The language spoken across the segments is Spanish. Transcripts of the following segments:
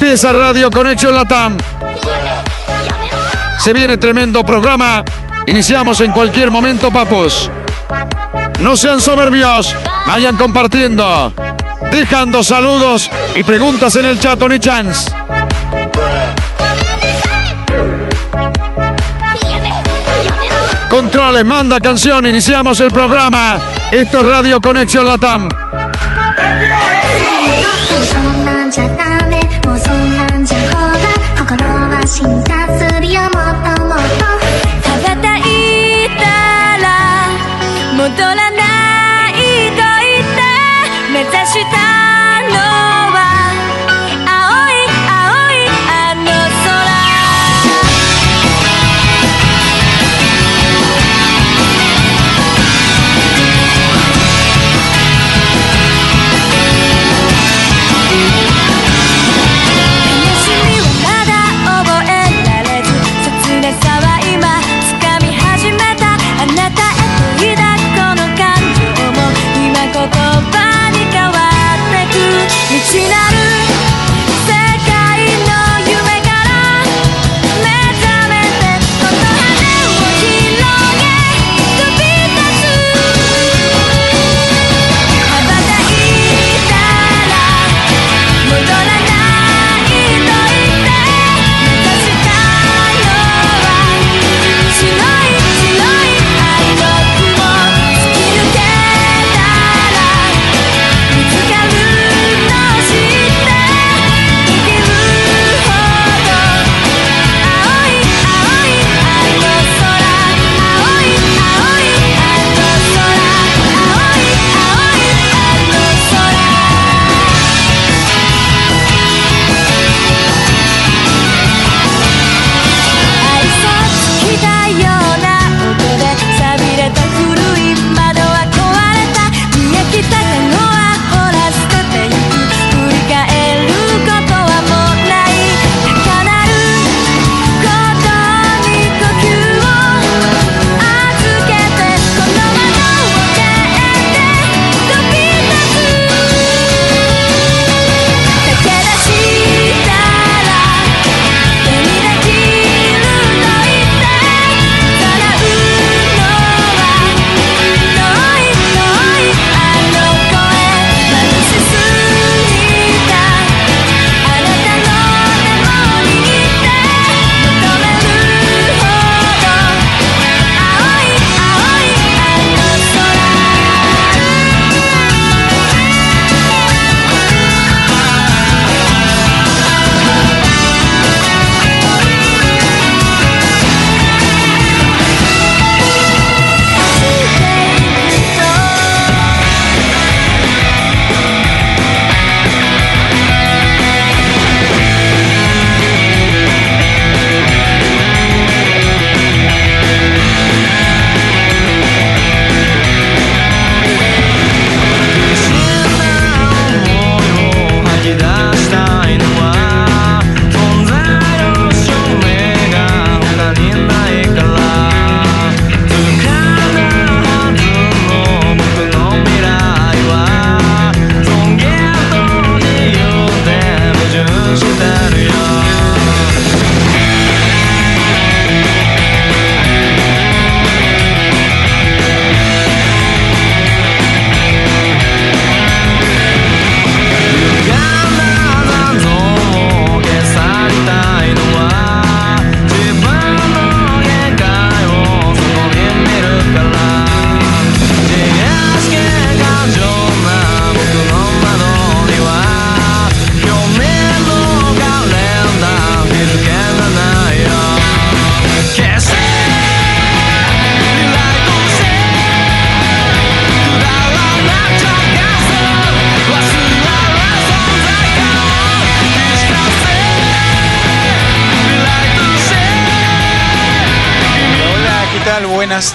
Empieza Radio Conexión Latam. Se viene tremendo programa. Iniciamos en cualquier momento, papos. No sean soberbios, vayan compartiendo, dejando saludos y preguntas en el chat, Tony Chance. Controles, manda canción, iniciamos el programa. Esto es Radio Conexión Latam.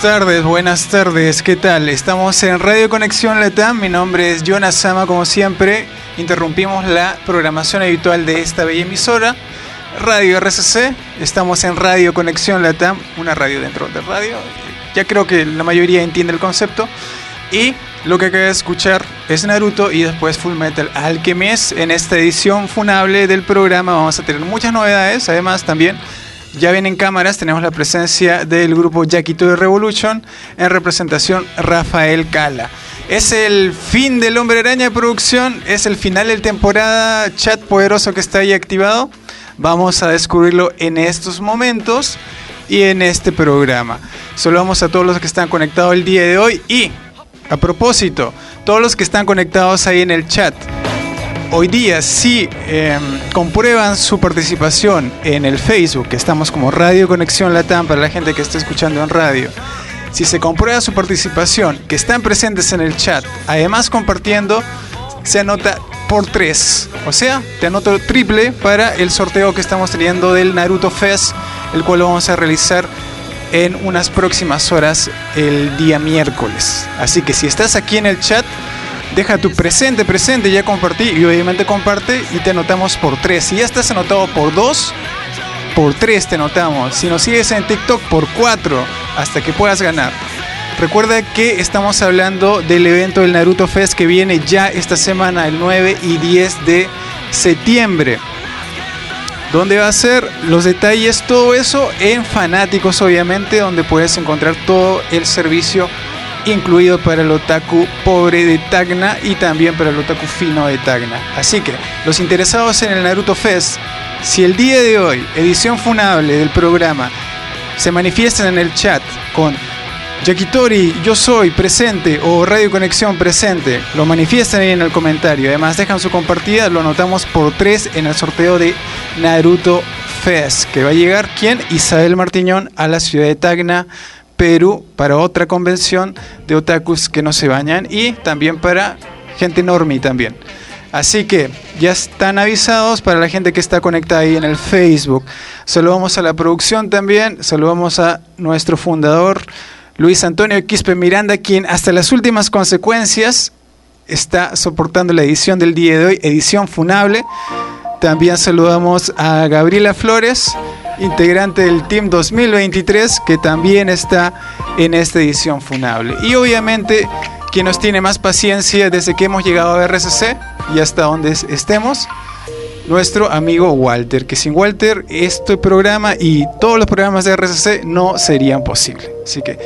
tardes, buenas tardes, ¿qué tal? Estamos en Radio Conexión Latam, mi nombre es Jonas Sama, como siempre, interrumpimos la programación habitual de esta bella emisora, Radio RCC, estamos en Radio Conexión Latam, una radio dentro de radio, ya creo que la mayoría entiende el concepto, y lo que acaba de escuchar es Naruto y después Full Metal Alchemist, en esta edición funable del programa vamos a tener muchas novedades, además también ya vienen cámaras. Tenemos la presencia del grupo Yaquito de Revolution en representación Rafael Cala. Es el fin del Hombre Araña de producción. Es el final de temporada. Chat poderoso que está ahí activado. Vamos a descubrirlo en estos momentos y en este programa. Saludamos a todos los que están conectados el día de hoy y a propósito, todos los que están conectados ahí en el chat, hoy día si eh, comprueban su participación en el Facebook, que estamos como Radio Conexión Latam para la gente que está escuchando en radio, si se comprueba su participación, que están presentes en el chat, además compartiendo, se anota por 3. O sea, te anoto triple para el sorteo que estamos teniendo del Naruto Fest, el cual lo vamos a realizar en unas próximas horas el día miércoles. Así que si estás aquí en el chat, deja tu presente, presente, ya compartí y obviamente comparte y te anotamos por 3. Si ya estás anotado por 2, por 3 te anotamos. Si nos sigues en TikTok, por 4, hasta que puedas ganar. Recuerda que estamos hablando del evento del Naruto Fest que viene ya esta semana, el 9 y 10 de septiembre. ¿Dónde va a ser? Los detalles, todo eso en Fanáticos, obviamente, donde puedes encontrar todo el servicio incluido para el otaku pobre de Tacna y también para el otaku fino de Tacna. Así que, los interesados en el Naruto Fest, si el día de hoy, edición funable del programa, se manifiestan en el chat con Yakitori, yo soy presente o Radio Conexión presente, lo manifiestan ahí en el comentario. Además, dejan su compartida, lo anotamos por 3 en el sorteo de Naruto Fest, que va a llegar, ¿quién? Isabel Martiñón a la ciudad de Tacna, Perú, para otra convención de otakus que no se bañan y también para gente normie también. Así que ya están avisados para la gente que está conectada ahí en el Facebook. Saludamos a la producción también, saludamos a nuestro fundador. Luis Antonio Quispe Miranda, quien hasta las últimas consecuencias está soportando la edición del día de hoy, edición funable. También saludamos a Gabriela Flores, integrante del Team 2023, que también está en esta edición funable. Y obviamente, quien nos tiene más paciencia desde que hemos llegado a RCC y hasta donde es- estemos, nuestro amigo Walter, que sin Walter este programa y todos los programas de RCC no serían posibles. Así que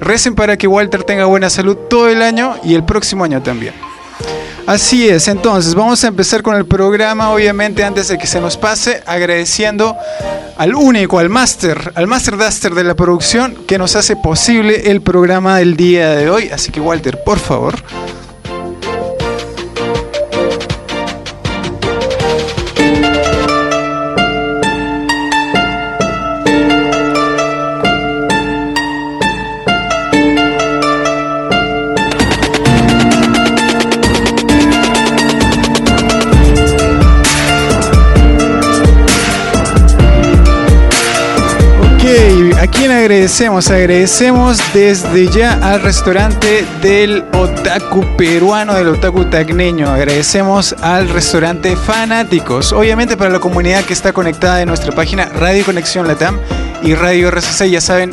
recen para que Walter tenga buena salud todo el año y el próximo año también. Así es, entonces vamos a empezar con el programa, obviamente antes de que se nos pase, agradeciendo al único, al máster, al máster duster de la producción que nos hace posible el programa del día de hoy. Así que Walter, por favor. Agradecemos? Agradecemos desde ya al restaurante del otaku peruano, del otaku tacneño. Agradecemos al restaurante Fanáticos. Obviamente para la comunidad que está conectada en nuestra página Radio Conexión Latam y Radio RCC ya saben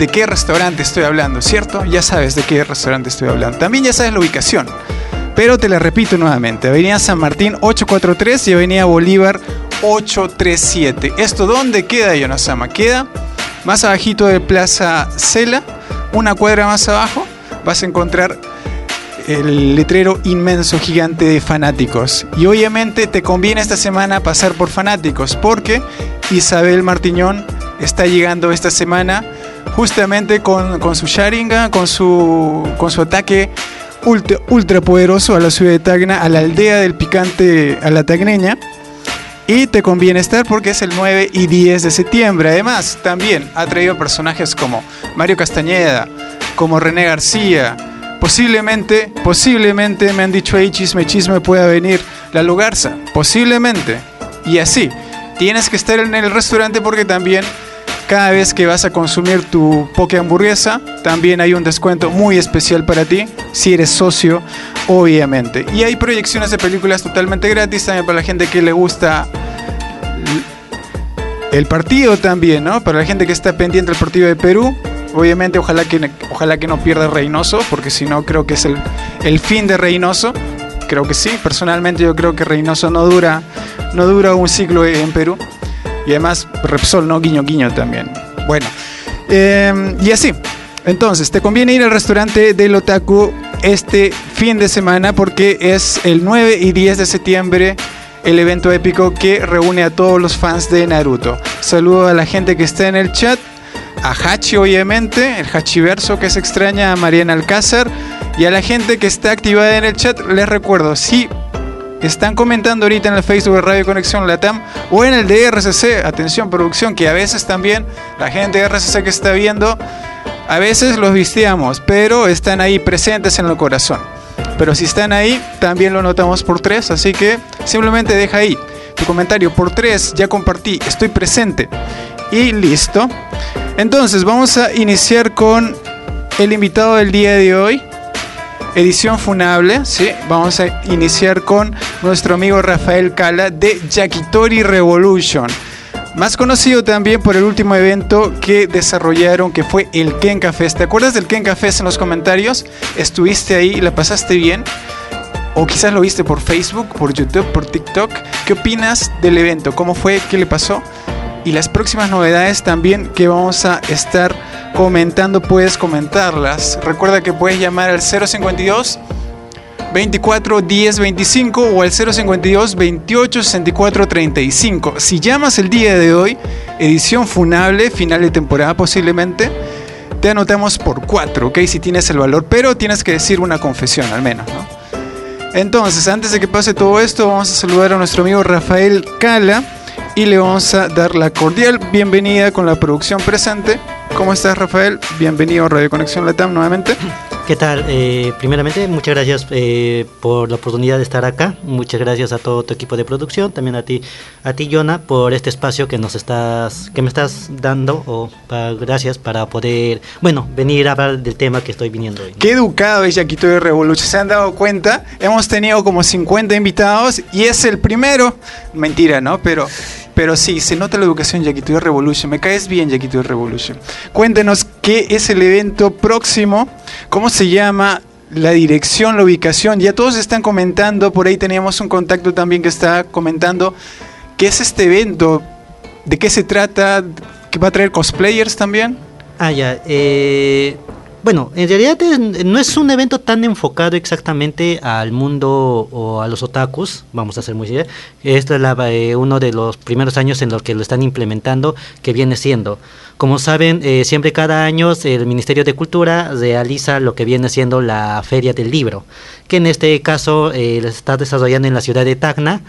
de qué restaurante estoy hablando, ¿cierto? Ya sabes de qué restaurante estoy hablando. También ya sabes la ubicación. Pero te la repito nuevamente, Avenida San Martín 843 y Avenida Bolívar 837. ¿Esto dónde queda, Yonosama? Queda más abajito de Plaza Cela, una cuadra más abajo, vas a encontrar el letrero inmenso, gigante de fanáticos. Y obviamente te conviene esta semana pasar por fanáticos, porque Isabel Martiñón está llegando esta semana justamente con, con su Sharingan, con su, con su ataque ultra, ultra poderoso a la ciudad de Tacna, a la aldea del picante, a la tagneña. Y te conviene estar porque es el 9 y 10 de septiembre. Además, también ha traído personajes como Mario Castañeda, como René García. Posiblemente, posiblemente me han dicho ahí chisme, chisme pueda venir la Lugarza. Posiblemente. Y así. Tienes que estar en el restaurante porque también cada vez que vas a consumir tu poke hamburguesa, también hay un descuento muy especial para ti, si eres socio, obviamente. Y hay proyecciones de películas totalmente gratis también para la gente que le gusta el partido también, ¿no? Para la gente que está pendiente del partido de Perú, Obviamente, ojalá que, ojalá que no pierda Reynoso, porque si no, creo que es el, el fin de Reynoso. Creo que sí. Personalmente, yo creo que Reynoso no dura, no dura un ciclo en Perú. Y además, Repsol, ¿no? Guiño, guiño también. Bueno, eh, y así. Entonces, te conviene ir al restaurante del Otaku este fin de semana porque es el 9 y 10 de septiembre el evento épico que reúne a todos los fans de Naruto. Saludo a la gente que está en el chat, a Hachi obviamente, el Hachiverso que se extraña, a Mariana Alcázar y a la gente que está activada en el chat. Les recuerdo, si están comentando ahorita en el Facebook de Radio Conexión Latam o en el de RCC, atención producción, que a veces también la gente de RCC que está viendo, a veces los visteamos, pero están ahí presentes en el corazón. Pero si están ahí, también lo notamos por tres, así que simplemente deja ahí tu comentario por tres, ya compartí, estoy presente y listo. Entonces vamos a iniciar con el invitado del día de hoy edición funable, ¿sí? Vamos a iniciar con nuestro amigo Rafael Cala de Yakitori Revolution. Más conocido también por el último evento que desarrollaron, que fue el Kenka Fest. ¿Te acuerdas del Kenka Fest en los comentarios? ¿Estuviste ahí? ¿La pasaste bien? O quizás lo viste por Facebook, por YouTube, por TikTok. ¿Qué opinas del evento? ¿Cómo fue? ¿Qué le pasó? Y las próximas novedades también que vamos a estar comentando, puedes comentarlas. Recuerda que puedes llamar al 052 24 10 25 o al 052 28 64 35. Si llamas el día de hoy, edición funable, final de temporada posiblemente, te anotamos por 4, ¿ok? Si tienes el valor, pero tienes que decir una confesión al menos, ¿no? Entonces, antes de que pase todo esto, vamos a saludar a nuestro amigo Rafael Cala y le vamos a dar la cordial bienvenida con la producción presente. ¿Cómo estás, Rafael? Bienvenido a Radio Conexión Latam nuevamente. ¿Qué tal? Eh, primeramente, muchas gracias eh, por la oportunidad de estar acá. Muchas gracias a todo tu equipo de producción, también a ti, a ti, Jonah, por este espacio que nos estás, que me estás dando. O pa- gracias para poder, bueno, venir a hablar del tema que estoy viniendo hoy. Qué educado es Yaquito de Revolution. ¿Se han dado cuenta? Hemos tenido como 50 invitados y es el primero. Mentira, ¿no? Pero, pero sí, se nota la educación Yaquito de Revolution. Me caes bien, Yaquito de Revolution. Cuéntenos qué es el evento próximo, cómo se llama, la dirección, la ubicación. Ya todos están comentando. Por ahí teníamos un contacto también que está comentando qué es este evento, de qué se trata, que va a traer cosplayers también. Ah, ya. eh, bueno, en realidad no es un evento tan enfocado exactamente al mundo o a los otakus, vamos a ser muy serios. Este es la- eh, uno de los primeros años en los que lo están implementando, que viene siendo. Como saben, eh, siempre cada año el Ministerio de Cultura realiza lo que viene siendo la Feria del Libro, que en este caso eh, está desarrollando en la ciudad de Tacna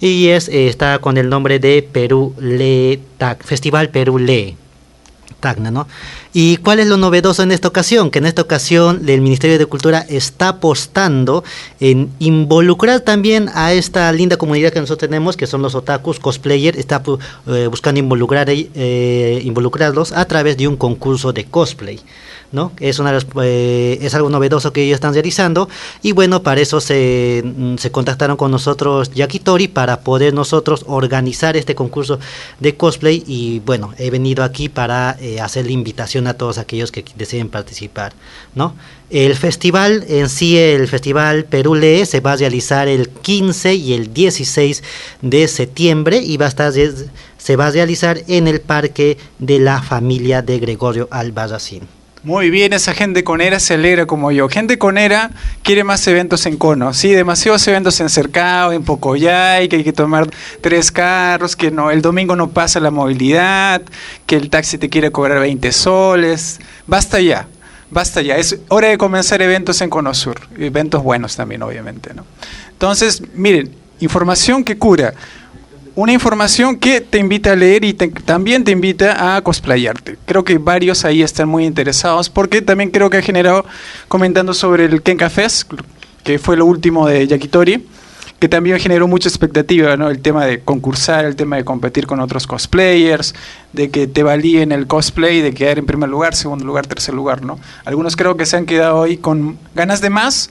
y es, eh, está con el nombre de Perú Le Tac, Festival Perú Le. ¿Y cuál es lo novedoso en esta ocasión? Que en esta ocasión el Ministerio de Cultura está apostando en involucrar también a esta linda comunidad que nosotros tenemos, que son los otakus, cosplayer, está eh, buscando involucrar, eh, involucrarlos a través de un concurso de cosplay. ¿No? Eh, es algo novedoso que ellos están realizando y bueno, para eso se, mm, contactaron con nosotros Yakitori para poder nosotros organizar este concurso de cosplay y bueno, he venido aquí para eh, hacer la invitación a todos aquellos que deseen participar, ¿no? El festival en sí, el festival Perú Lee se va a realizar el 15 y el 16 de septiembre y va a estar se va a realizar en el parque de la familia de Gregorio Albarracín. Muy bien, esa gente conera se alegra como yo. Gente conera quiere más eventos en cono. Sí, demasiados eventos en Cercado, en Pocoyay, que hay que tomar tres carros, que no, el domingo no pasa la movilidad, que el taxi te quiere cobrar 20 soles. Basta ya, basta ya. Es hora de comenzar eventos en Cono Sur. Eventos buenos también, obviamente, ¿no? Entonces, miren, información que cura una información que te invita a leer y también te invita a cosplayarte. Creo que varios ahí están muy interesados porque también creo que ha generado, comentando sobre el Kenka Fest, que fue lo último de Yakitori, que también generó mucha expectativa, ¿no? El tema de concursar, el tema de competir con otros cosplayers, de que te valíen el cosplay, de quedar en primer lugar, segundo lugar, tercer lugar, ¿no? Algunos creo que se han quedado ahí con ganas de más,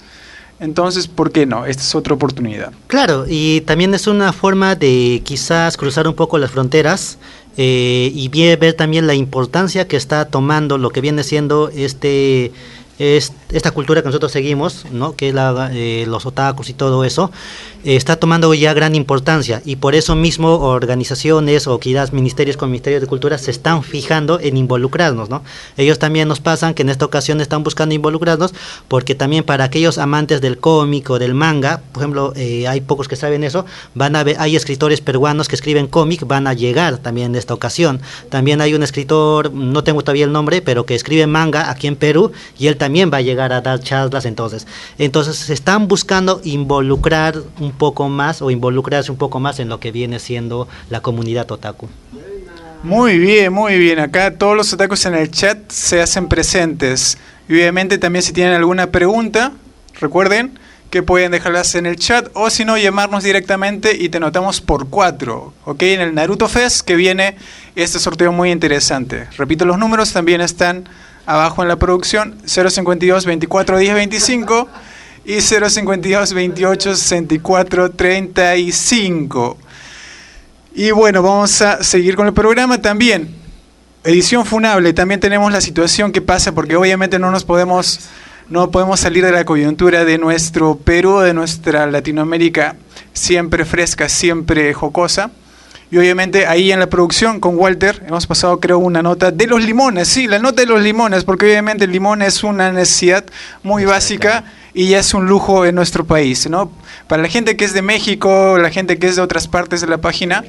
entonces, ¿por qué no? Esta es otra oportunidad. Claro, y también es una forma de quizás cruzar un poco las fronteras eh, y vie- ver también la importancia que está tomando lo que viene siendo este es- esta cultura que nosotros seguimos, ¿no? que es la, eh, los otakus y todo eso, eh, está tomando ya gran importancia y por eso mismo organizaciones o quizás ministerios con ministerios de cultura se están fijando en involucrarnos. ¿no? Ellos también nos pasan que en esta ocasión están buscando involucrarnos porque también para aquellos amantes del cómic o del manga, por ejemplo, eh, hay pocos que saben eso, van a ver, hay escritores peruanos que escriben cómic, van a llegar también en esta ocasión. También hay un escritor, no tengo todavía el nombre, pero que escribe manga aquí en Perú y él también va a llegar a dar charlas entonces. Entonces se están buscando involucrar un poco más o involucrarse un poco más en lo que viene siendo la comunidad otaku. Muy bien, muy bien. Acá todos los otakus en el chat se hacen presentes. Y obviamente también si tienen alguna pregunta, recuerden que pueden dejarlas en el chat o si no llamarnos directamente y te notamos por cuatro, ¿ok? En el Naruto Fest que viene este sorteo muy interesante. Repito, los números también están abajo en la producción, 052 24 10 25 y 052 28 64 35. Y bueno, vamos a seguir con el programa también. Edición funable, también tenemos la situación que pasa porque obviamente no nos podemos no podemos salir de la coyuntura de nuestro Perú, de nuestra Latinoamérica siempre fresca, siempre jocosa. Y obviamente ahí en la producción con Walter hemos pasado creo una nota de los limones, sí, la nota de los limones, porque obviamente el limón es una necesidad muy básica y ya es un lujo en nuestro país, ¿no? Para la gente que es de México, la gente que es de otras partes de la página,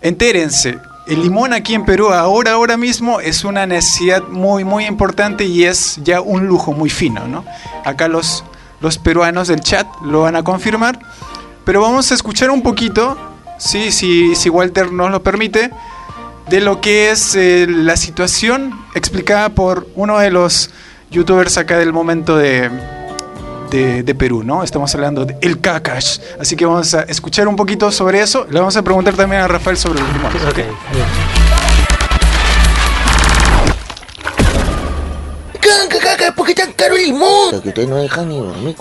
entérense, el limón aquí en Perú ahora, ahora mismo es una necesidad muy, muy importante y es ya un lujo muy fino, ¿no? Acá los, los peruanos del chat lo van a confirmar, pero vamos a escuchar un poquito, sí, si, si Walter nos lo permite, de lo que es eh, la situación explicada por uno de los youtubers acá del momento de, de, de Perú, ¿no? Estamos hablando de El Kakash. Así que vamos a escuchar un poquito sobre eso. Le vamos a preguntar también a Rafael sobre los limones. ¿ok? Caca, caca, ¿por qué tan caro el limón? Que ustedes no dejan ni dormir.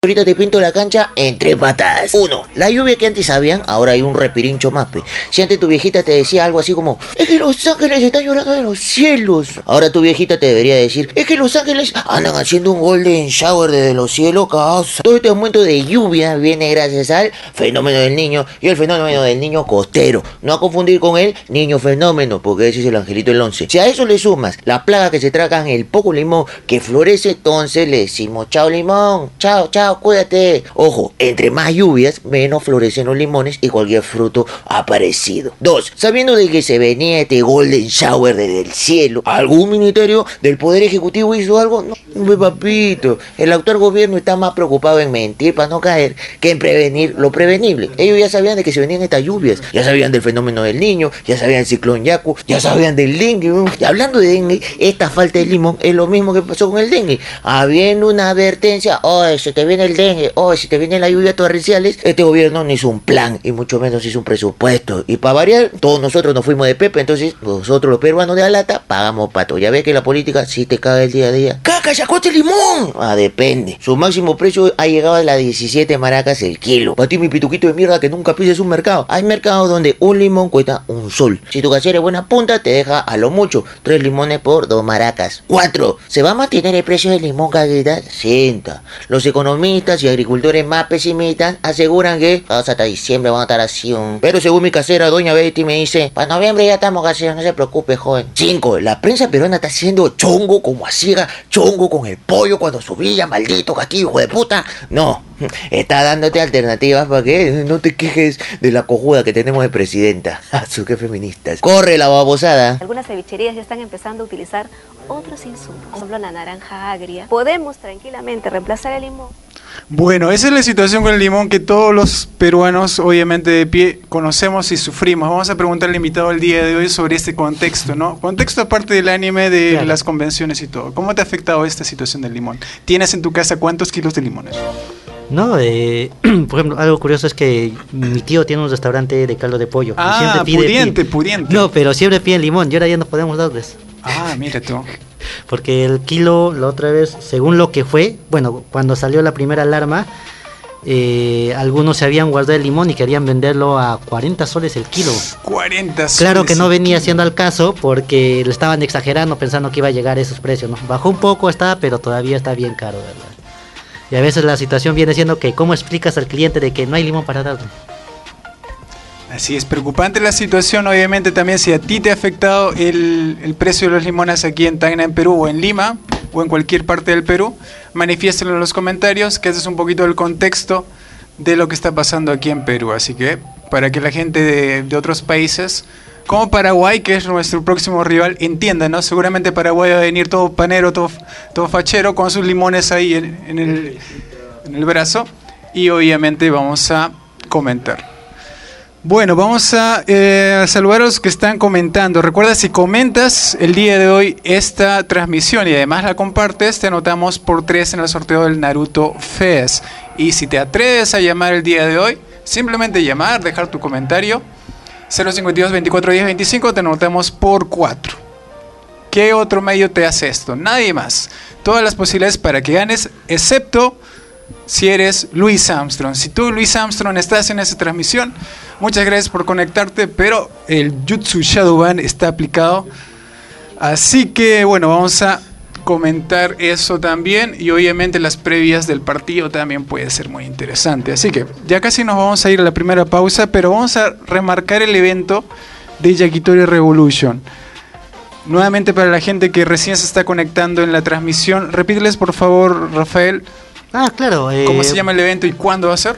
Ahorita te pinto la cancha en tres patas. Uno, la lluvia que antes sabían, ahora hay un repirincho más, pe. Si antes tu viejita te decía algo así como, es que los ángeles están llorando de los cielos. Ahora tu viejita te debería decir, es que los ángeles andan haciendo un golden shower desde los cielos, causa. Todo este aumento de lluvia viene gracias al fenómeno del niño y el fenómeno del niño costero. No a confundir con el niño fenómeno, porque ese es el angelito del 11. Si a eso le sumas la plaga que se tragan el poco limón que florece, entonces le decimos chao limón, chao, chao, cuídate. Ojo, entre más lluvias, menos florecen los limones y cualquier fruto aparecido. Dos, sabiendo de que se venía este golden shower desde el cielo, ¿algún ministerio del Poder Ejecutivo hizo algo? No, hombre, papito. El actual gobierno está más preocupado en mentir para no caer que en prevenir lo prevenible. Ellos ya sabían de que se venían estas lluvias, ya sabían del fenómeno del niño, ya sabían del ciclón Yaku, ya sabían del dengue. hablando de dengue, esta falta de limón es lo mismo que pasó con el dengue. Habiendo una advertencia, oh, se te viene el dengue, oh, si te vienen las lluvias torrenciales, este gobierno no hizo un plan y mucho menos hizo un presupuesto. Y para variar, todos nosotros nos fuimos de Pepe, entonces nosotros los peruanos de la lata pagamos pato. Ya ves que la política sí te caga el día a día. ¡Caca, sacote limón! Ah, depende. Su máximo precio ha llegado a las 17 maracas el kilo. Para ti, mi pituquito de mierda, que nunca pises un mercado. Hay mercados donde un limón cuesta un sol. Si tu casera es buena punta, te deja a lo mucho tres limones por dos maracas. Cuatro. ¿Se va a mantener el precio del limón, caguita? Sienta. Los economistas y agricultores más pesimistas aseguran que hasta diciembre van a estar así. un- Pero según mi casera, doña Betty, me dice, para noviembre ya estamos caseros, no se preocupe, joven. Cinco. La prensa peruana está haciendo chongo como hacía chongo con el pollo cuando subía, maldito castillo, hijo de puta. No, está dándote alternativas para que no te quejes de la cojuda que tenemos de presidenta. Su que feministas. Corre la babosada. Algunas cevicherías ya están empezando a utilizar otros insumos, por ejemplo la naranja agria. Podemos tranquilamente reemplazar el limón Bueno, esa es la situación con el limón que todos los peruanos, obviamente de pie, conocemos y sufrimos. Vamos a preguntarle al invitado el día de hoy sobre este contexto, ¿no? Contexto aparte del anime, de Claro. las convenciones y todo. ¿Cómo te ha afectado esta situación del limón? ¿Tienes en tu casa cuántos kilos de limones? No, eh, por ejemplo, algo curioso es que mi tío tiene un restaurante de caldo de pollo. y Ah, siempre pide- pudiente, pide- pudiente. No, pero siempre piden limón y ahora ya no podemos darles. Ah, mira tú. Porque el kilo, la otra vez, según lo que fue, bueno, cuando salió la primera alarma, eh, algunos se habían guardado el limón y querían venderlo a 40 soles el kilo. 40 Claro que soles no venía siendo al caso porque lo estaban exagerando pensando que iba a llegar a esos precios, ¿no? Bajó un poco, está, pero todavía está bien caro, ¿verdad? Y a veces la situación viene siendo que cómo explicas al cliente de que no hay limón para darle. Así es, preocupante la situación, obviamente también si a ti te ha afectado el, el precio de los limones aquí en Tacna, en Perú, o en Lima, o en cualquier parte del Perú, manifiéstelo en los comentarios, que ese es un poquito el contexto de lo que está pasando aquí en Perú. Así que para que la gente de, de otros países, como Paraguay, que es nuestro próximo rival, entienda, ¿no? Seguramente Paraguay va a venir todo panero, todo, todo fachero, con sus limones ahí en, en el, en el brazo, y obviamente vamos a comentar. Bueno, vamos a eh, saludar a los que están comentando. Recuerda, si comentas el día de hoy esta transmisión y además la compartes, te anotamos por tres en el sorteo del Naruto Fest. Y si te atreves a llamar el día de hoy, simplemente llamar, dejar tu comentario. 052 24 10 25, te anotamos por 4. ¿Qué otro medio te hace esto? Nadie más. Todas las posibilidades para que ganes, excepto si eres Luis Armstrong. Si tú, Luis Armstrong, estás en esa transmisión, muchas gracias por conectarte, pero el Jutsu Shadowban está aplicado. Así que, bueno, vamos a comentar eso también y obviamente las previas del partido también puede ser muy interesante. Así que ya casi nos vamos a ir a la primera pausa, pero vamos a remarcar el evento de Yakitori Revolution. Nuevamente para la gente que recién se está conectando en la transmisión, repíteles por favor, Rafael, Ah, claro. cómo eh, se llama el evento y cuándo va a ser.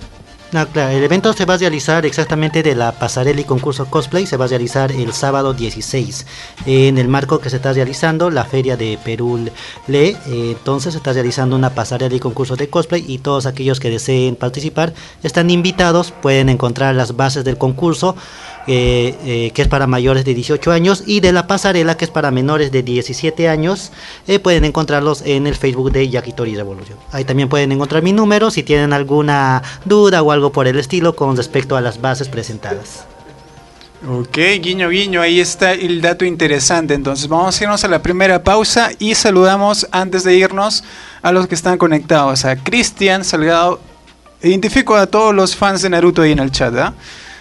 No, claro, el evento se va a realizar exactamente de la pasarela y concurso cosplay, se va a realizar el sábado 16, en el marco que se está realizando la feria de Perú Le, eh, entonces se está realizando una pasarela y concurso de cosplay y todos aquellos que deseen participar están invitados, pueden encontrar las bases del concurso, eh, eh, que es para mayores de 18 años, y de la pasarela, que es para menores de 17 años, eh, pueden encontrarlos en el Facebook de Yakitori Revolution. Ahí también pueden encontrar mi número si tienen alguna duda o algo por el estilo con respecto a las bases presentadas. Ok, guiño, guiño, ahí está el dato interesante. Entonces vamos a irnos a la primera pausa y saludamos antes de irnos a los que están conectados. A Cristian Salgado, identifico a todos los fans de Naruto ahí en el chat. ¿ah?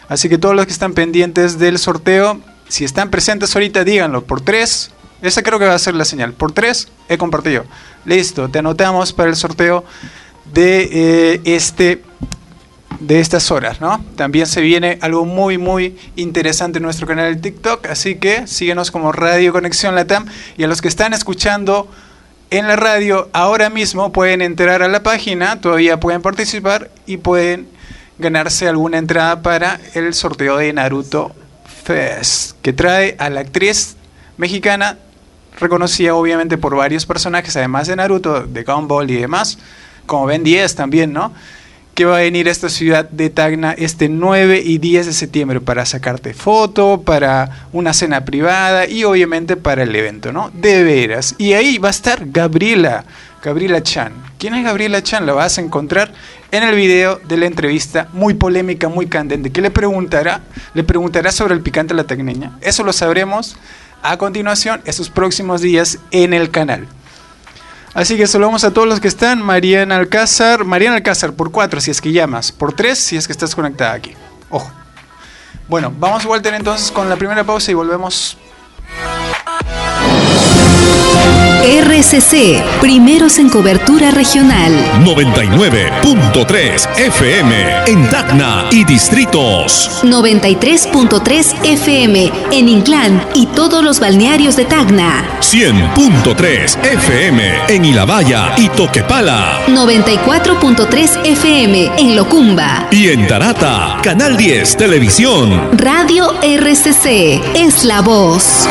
Así que todos los que están pendientes del sorteo, si están presentes ahorita, díganlo. Por tres, esa creo que va a ser la señal. Por tres, he compartido. Listo, te anotamos para el sorteo de eh, este de estas horas, ¿no? También se viene algo muy, muy interesante en nuestro canal de TikTok, así que síguenos como Radio Conexión Latam y a los que están escuchando en la radio ahora mismo pueden entrar a la página, todavía pueden participar y pueden ganarse alguna entrada para el sorteo de Naruto Fest, que trae a la actriz mexicana reconocida obviamente por varios personajes, además de Naruto, de Gumball y demás, como Ben 10 también, ¿no? que va a venir a esta ciudad de Tacna este 9 y 10 de septiembre para sacarte foto, para una cena privada y obviamente para el evento, ¿no? De veras. Y ahí va a estar Gabriela, Gabriela Chan. ¿Quién es Gabriela Chan? La vas a encontrar en el video de la entrevista, muy polémica, muy candente. ¿Qué le preguntará? Le preguntará sobre el picante a la tacneña. Eso lo sabremos a continuación, esos próximos días en el canal. Así que saludamos a todos los que están. Mariana Alcázar. Mariana Alcázar por 4 si es que llamas. Por 3 si es que estás conectada aquí. Ojo. Bueno, vamos Walter entonces con la primera pausa y volvemos. RCC, primeros en cobertura regional. 99.3 FM en Tacna y distritos. 93.3 FM en Inclán y todos los balnearios de Tacna. 100.3 FM en Ilabaya y Toquepala. 94.3 FM en Locumba. Y en Tarata, Canal 10 Televisión. Radio RCC es la voz.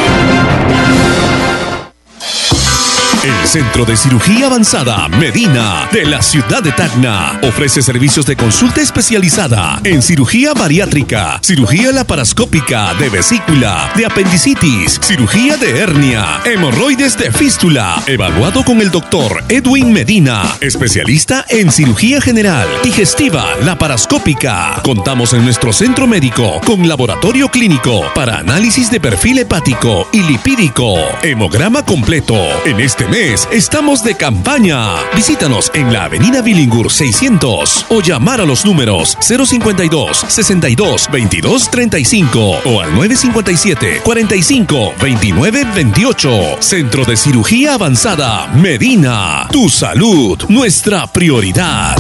El Centro de Cirugía Avanzada Medina de la ciudad de Tacna ofrece servicios de consulta especializada en cirugía bariátrica, cirugía laparoscópica de vesícula, de apendicitis, cirugía de hernia, hemorroides de fístula, evaluado con el doctor Edwin Medina, especialista en cirugía general, digestiva, laparoscópica. Contamos en nuestro centro médico con laboratorio clínico para análisis de perfil hepático y lipídico, hemograma completo. En este mes Limones, estamos de campaña. Visítanos en la Avenida Billingur 600 o llamar a los números 052 62 22 35 o al 957 45 29 28. Centro de Cirugía Avanzada Medina. Tu salud, nuestra prioridad.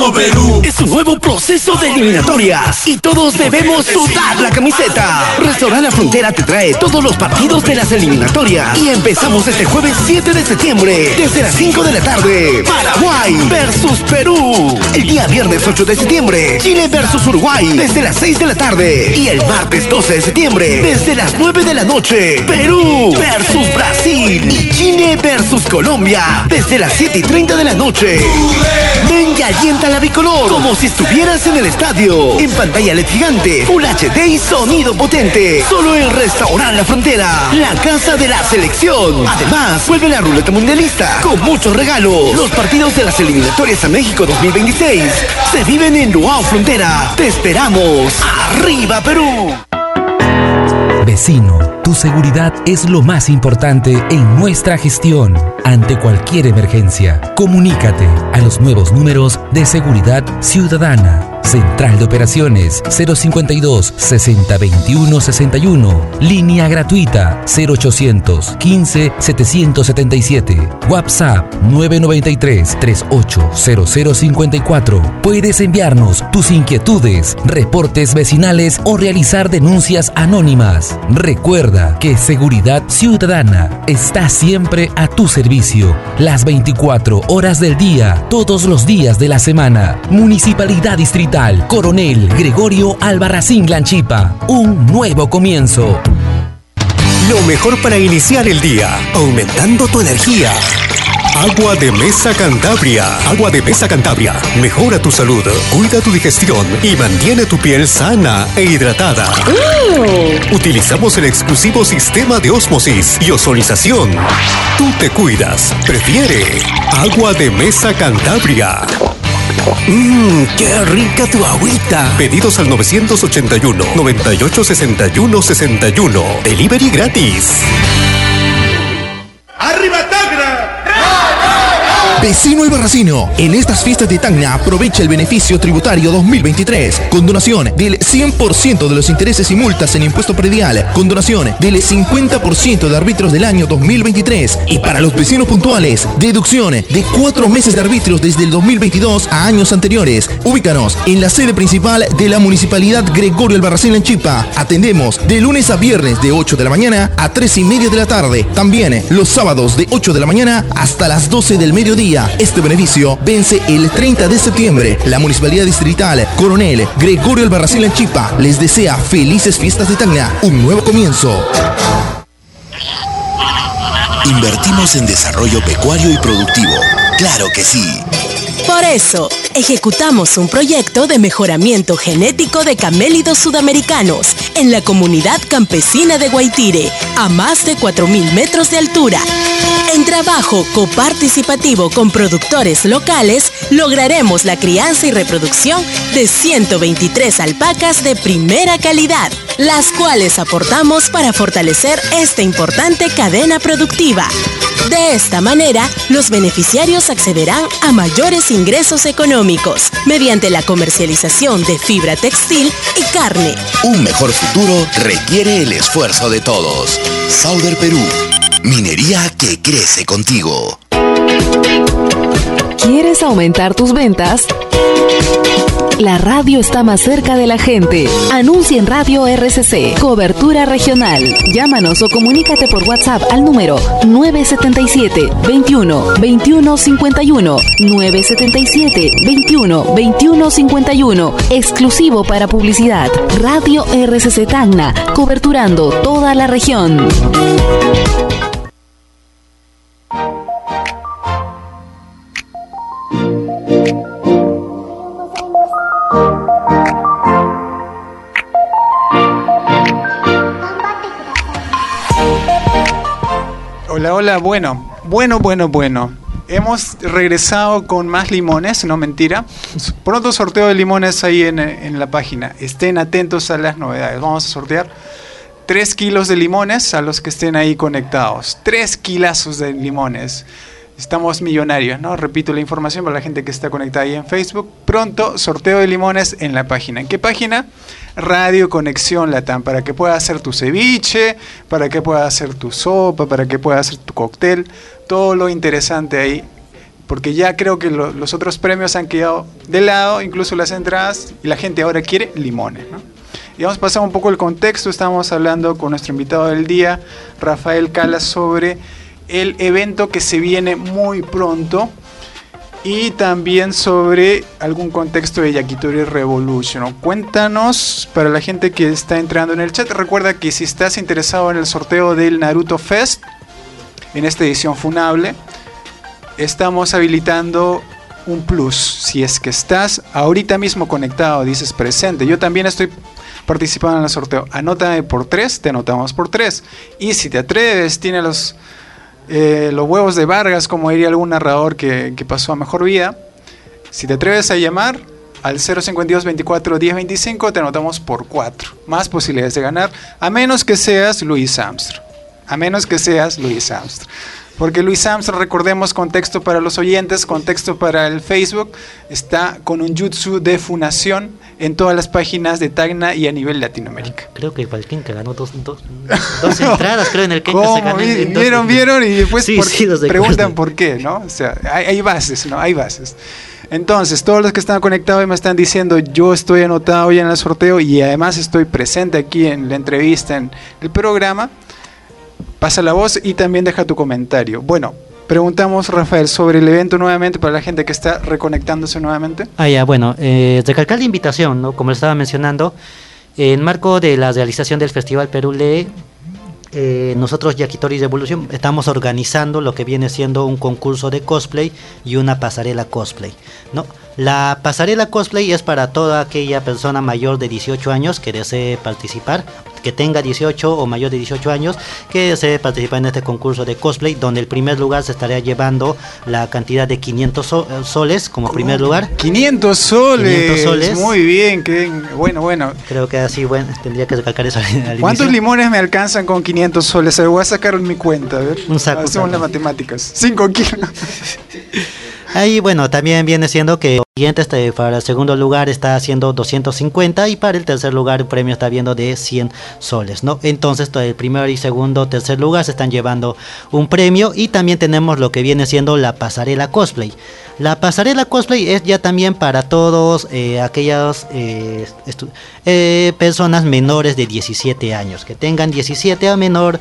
¡Vamos Perú! Es un nuevo proceso de eliminatorias y todos debemos sudar la camiseta. Restaurant La Frontera te trae todos los partidos de las eliminatorias y empezamos este jueves 7 de septiembre desde las 5 de la tarde. Paraguay versus Perú. El día viernes 8 de septiembre Chile versus Uruguay desde las 6 de la tarde y el martes 12 de septiembre desde las 9 de la noche Perú versus Brasil y Chile versus Colombia desde las 7 y 30 de la noche. Ven y alienta la bicolor como si estuvieras en el estadio. En pantalla LED gigante, Full HD y sonido potente. Solo en Restaurant La Frontera, la casa de la selección. Además, vuelve la ruleta mundialista con muchos regalos. Los partidos de las eliminatorias a México 2026 se viven en Luau Frontera. Te esperamos. ¡Arriba Perú! Vecino, tu seguridad es lo más importante en nuestra gestión. Ante cualquier emergencia, comunícate a los nuevos números de seguridad ciudadana. Central de Operaciones 052 6021 61. Línea gratuita 0800 15 777. WhatsApp 993 380054. Puedes enviarnos tus inquietudes, reportes vecinales o realizar denuncias anónimas. Recuerda que Seguridad Ciudadana está siempre a tu servicio, las 24 horas del día, todos los días de la semana. Municipalidad Distrital Coronel Gregorio Albarracín Lanchipa. Un nuevo comienzo. Lo mejor para iniciar el día, aumentando tu energía. Agua de Mesa Cantabria. Agua de Mesa Cantabria. Mejora tu salud, cuida tu digestión y mantiene tu piel sana e hidratada. Utilizamos el exclusivo sistema de osmosis y ozonización. Tú te cuidas. Prefiere Agua de Mesa Cantabria. Mmm, qué rica tu agüita. Pedidos al 981 98 61 61. Delivery gratis. ¡Arriba! Vecino Albarracino, en estas fiestas de Tacna aprovecha el beneficio tributario 2023. Condonación del 100% de los intereses y multas en impuesto predial. Condonación del 50% de árbitros del año 2023. Y para los vecinos puntuales, deducción de cuatro meses de arbitrios desde el 2022 a años anteriores. Ubícanos en la sede principal de la Municipalidad Gregorio Albarracín en Chipa. Atendemos de lunes a viernes de 8 de la mañana a 3 y media de la tarde. También los sábados de 8 de la mañana hasta las 12 del mediodía. Este beneficio vence el 30 de septiembre. La Municipalidad Distrital Coronel Gregorio Albarracín en Chipa les desea felices fiestas de Tacna. Un nuevo comienzo. Invertimos en desarrollo pecuario y productivo. Claro que sí. Por eso, ejecutamos un proyecto de mejoramiento genético de camélidos sudamericanos en la comunidad campesina de Guaitire, a más de 4.000 metros de altura. En trabajo coparticipativo con productores locales, lograremos la crianza y reproducción de 123 alpacas de primera calidad, las cuales aportamos para fortalecer esta importante cadena productiva. De esta manera, los beneficiarios accederán a mayores ingresos económicos mediante la comercialización de fibra textil y carne. Un mejor futuro requiere el esfuerzo de todos. Sauder Perú. Minería que crece contigo. ¿Quieres aumentar tus ventas? La radio está más cerca de la gente. Anuncia en Radio RCC. Cobertura regional. Llámanos o comunícate por WhatsApp al número 977 21 21 51 977 21 21 51. Exclusivo para publicidad. Radio RCC Tacna. Coberturando toda la región. Hola, bueno, bueno, bueno, bueno. Hemos regresado con más limones, no mentira. Pronto sorteo de limones ahí en, en la página. Estén atentos a las novedades. Vamos a sortear 3 kilos de limones a los que estén ahí conectados. 3 kilazos de limones. Estamos millonarios, ¿no? Repito la información para la gente que está conectada ahí en Facebook. Pronto, sorteo de limones en la página. ¿En qué página? Radio Conexión Latam, para que puedas hacer tu ceviche, para que puedas hacer tu sopa, para que puedas hacer tu cóctel. Todo lo interesante ahí. Porque ya creo que lo- los otros premios han quedado de lado, incluso las entradas, y la gente ahora quiere limones, ¿no? Y vamos a pasar un poco el contexto. Estamos hablando con nuestro invitado del día, Rafael Calas, sobre el evento que se viene muy pronto y también sobre algún contexto de Yakitori Revolution. Cuéntanos para la gente que está entrando en el chat. Recuerda que si estás interesado en el sorteo del Naruto Fest, en esta edición funable, estamos habilitando un plus. Si es que estás ahorita mismo conectado, dices presente. Yo también estoy participando en el sorteo. Anótame por tres, te anotamos por tres. Y si te atreves, tiene los, eh, los huevos de Vargas, como diría algún narrador que, pasó a mejor vida. Si te atreves a llamar al 052 24 10 25, te anotamos por 4. Más posibilidades de ganar, a menos que seas Luis Armstrong. A menos que seas Luis Armstrong. Porque Luis Armstrong, recordemos, contexto para los oyentes, contexto para el Facebook, está con un jutsu de funación en todas las páginas de Tacna y a nivel Latinoamérica. Creo que Valkenka ganó dos, dos, dos entradas, creo, en el Kenka se ganó en- dos- Vieron, vieron y después Sí, por- sí, los preguntan por qué, ¿no? O sea, hay, hay bases, ¿no? Hay bases. Entonces, todos los que están conectados y me están diciendo, yo estoy anotado ya en el sorteo y además estoy presente aquí en la entrevista, en el programa, pasa la voz y también deja tu comentario. Bueno, preguntamos, Rafael, sobre el evento nuevamente para la gente que está reconectándose nuevamente. Ah, ya, bueno, eh, recalcar la invitación, ¿no? Como estaba mencionando, en marco de la realización del Festival Perú Lee, eh, nosotros Yakitori Revolution estamos organizando lo que viene siendo un concurso de cosplay y una pasarela cosplay, ¿no? La pasarela cosplay es para toda aquella persona mayor de 18 años que desee participar, que tenga 18 o mayor de 18 años, que desee participar en este concurso de cosplay, donde el primer lugar se estaría llevando la cantidad de 500 so- eh, soles como primer lugar. 500 soles. 500 soles. Muy bien, que bueno, bueno. Creo que así, bueno, tendría que recalcar eso al- ¿Cuántos inicio. limones me alcanzan con 500 soles? Ver, voy a sacar en mi cuenta, a ver. Un saco, Hacemos las matemáticas. 5 kilos. Ahí, bueno, también viene siendo que siguiente para el segundo lugar está haciendo 250 y para el tercer lugar el premio está viendo de 100 soles, ¿no? Entonces, el primer y segundo, tercer lugar se están llevando un premio y también tenemos lo que viene siendo la pasarela cosplay. La pasarela cosplay es ya también para todos eh, aquellas eh, eh, personas menores de 17 años, que tengan 17 a menor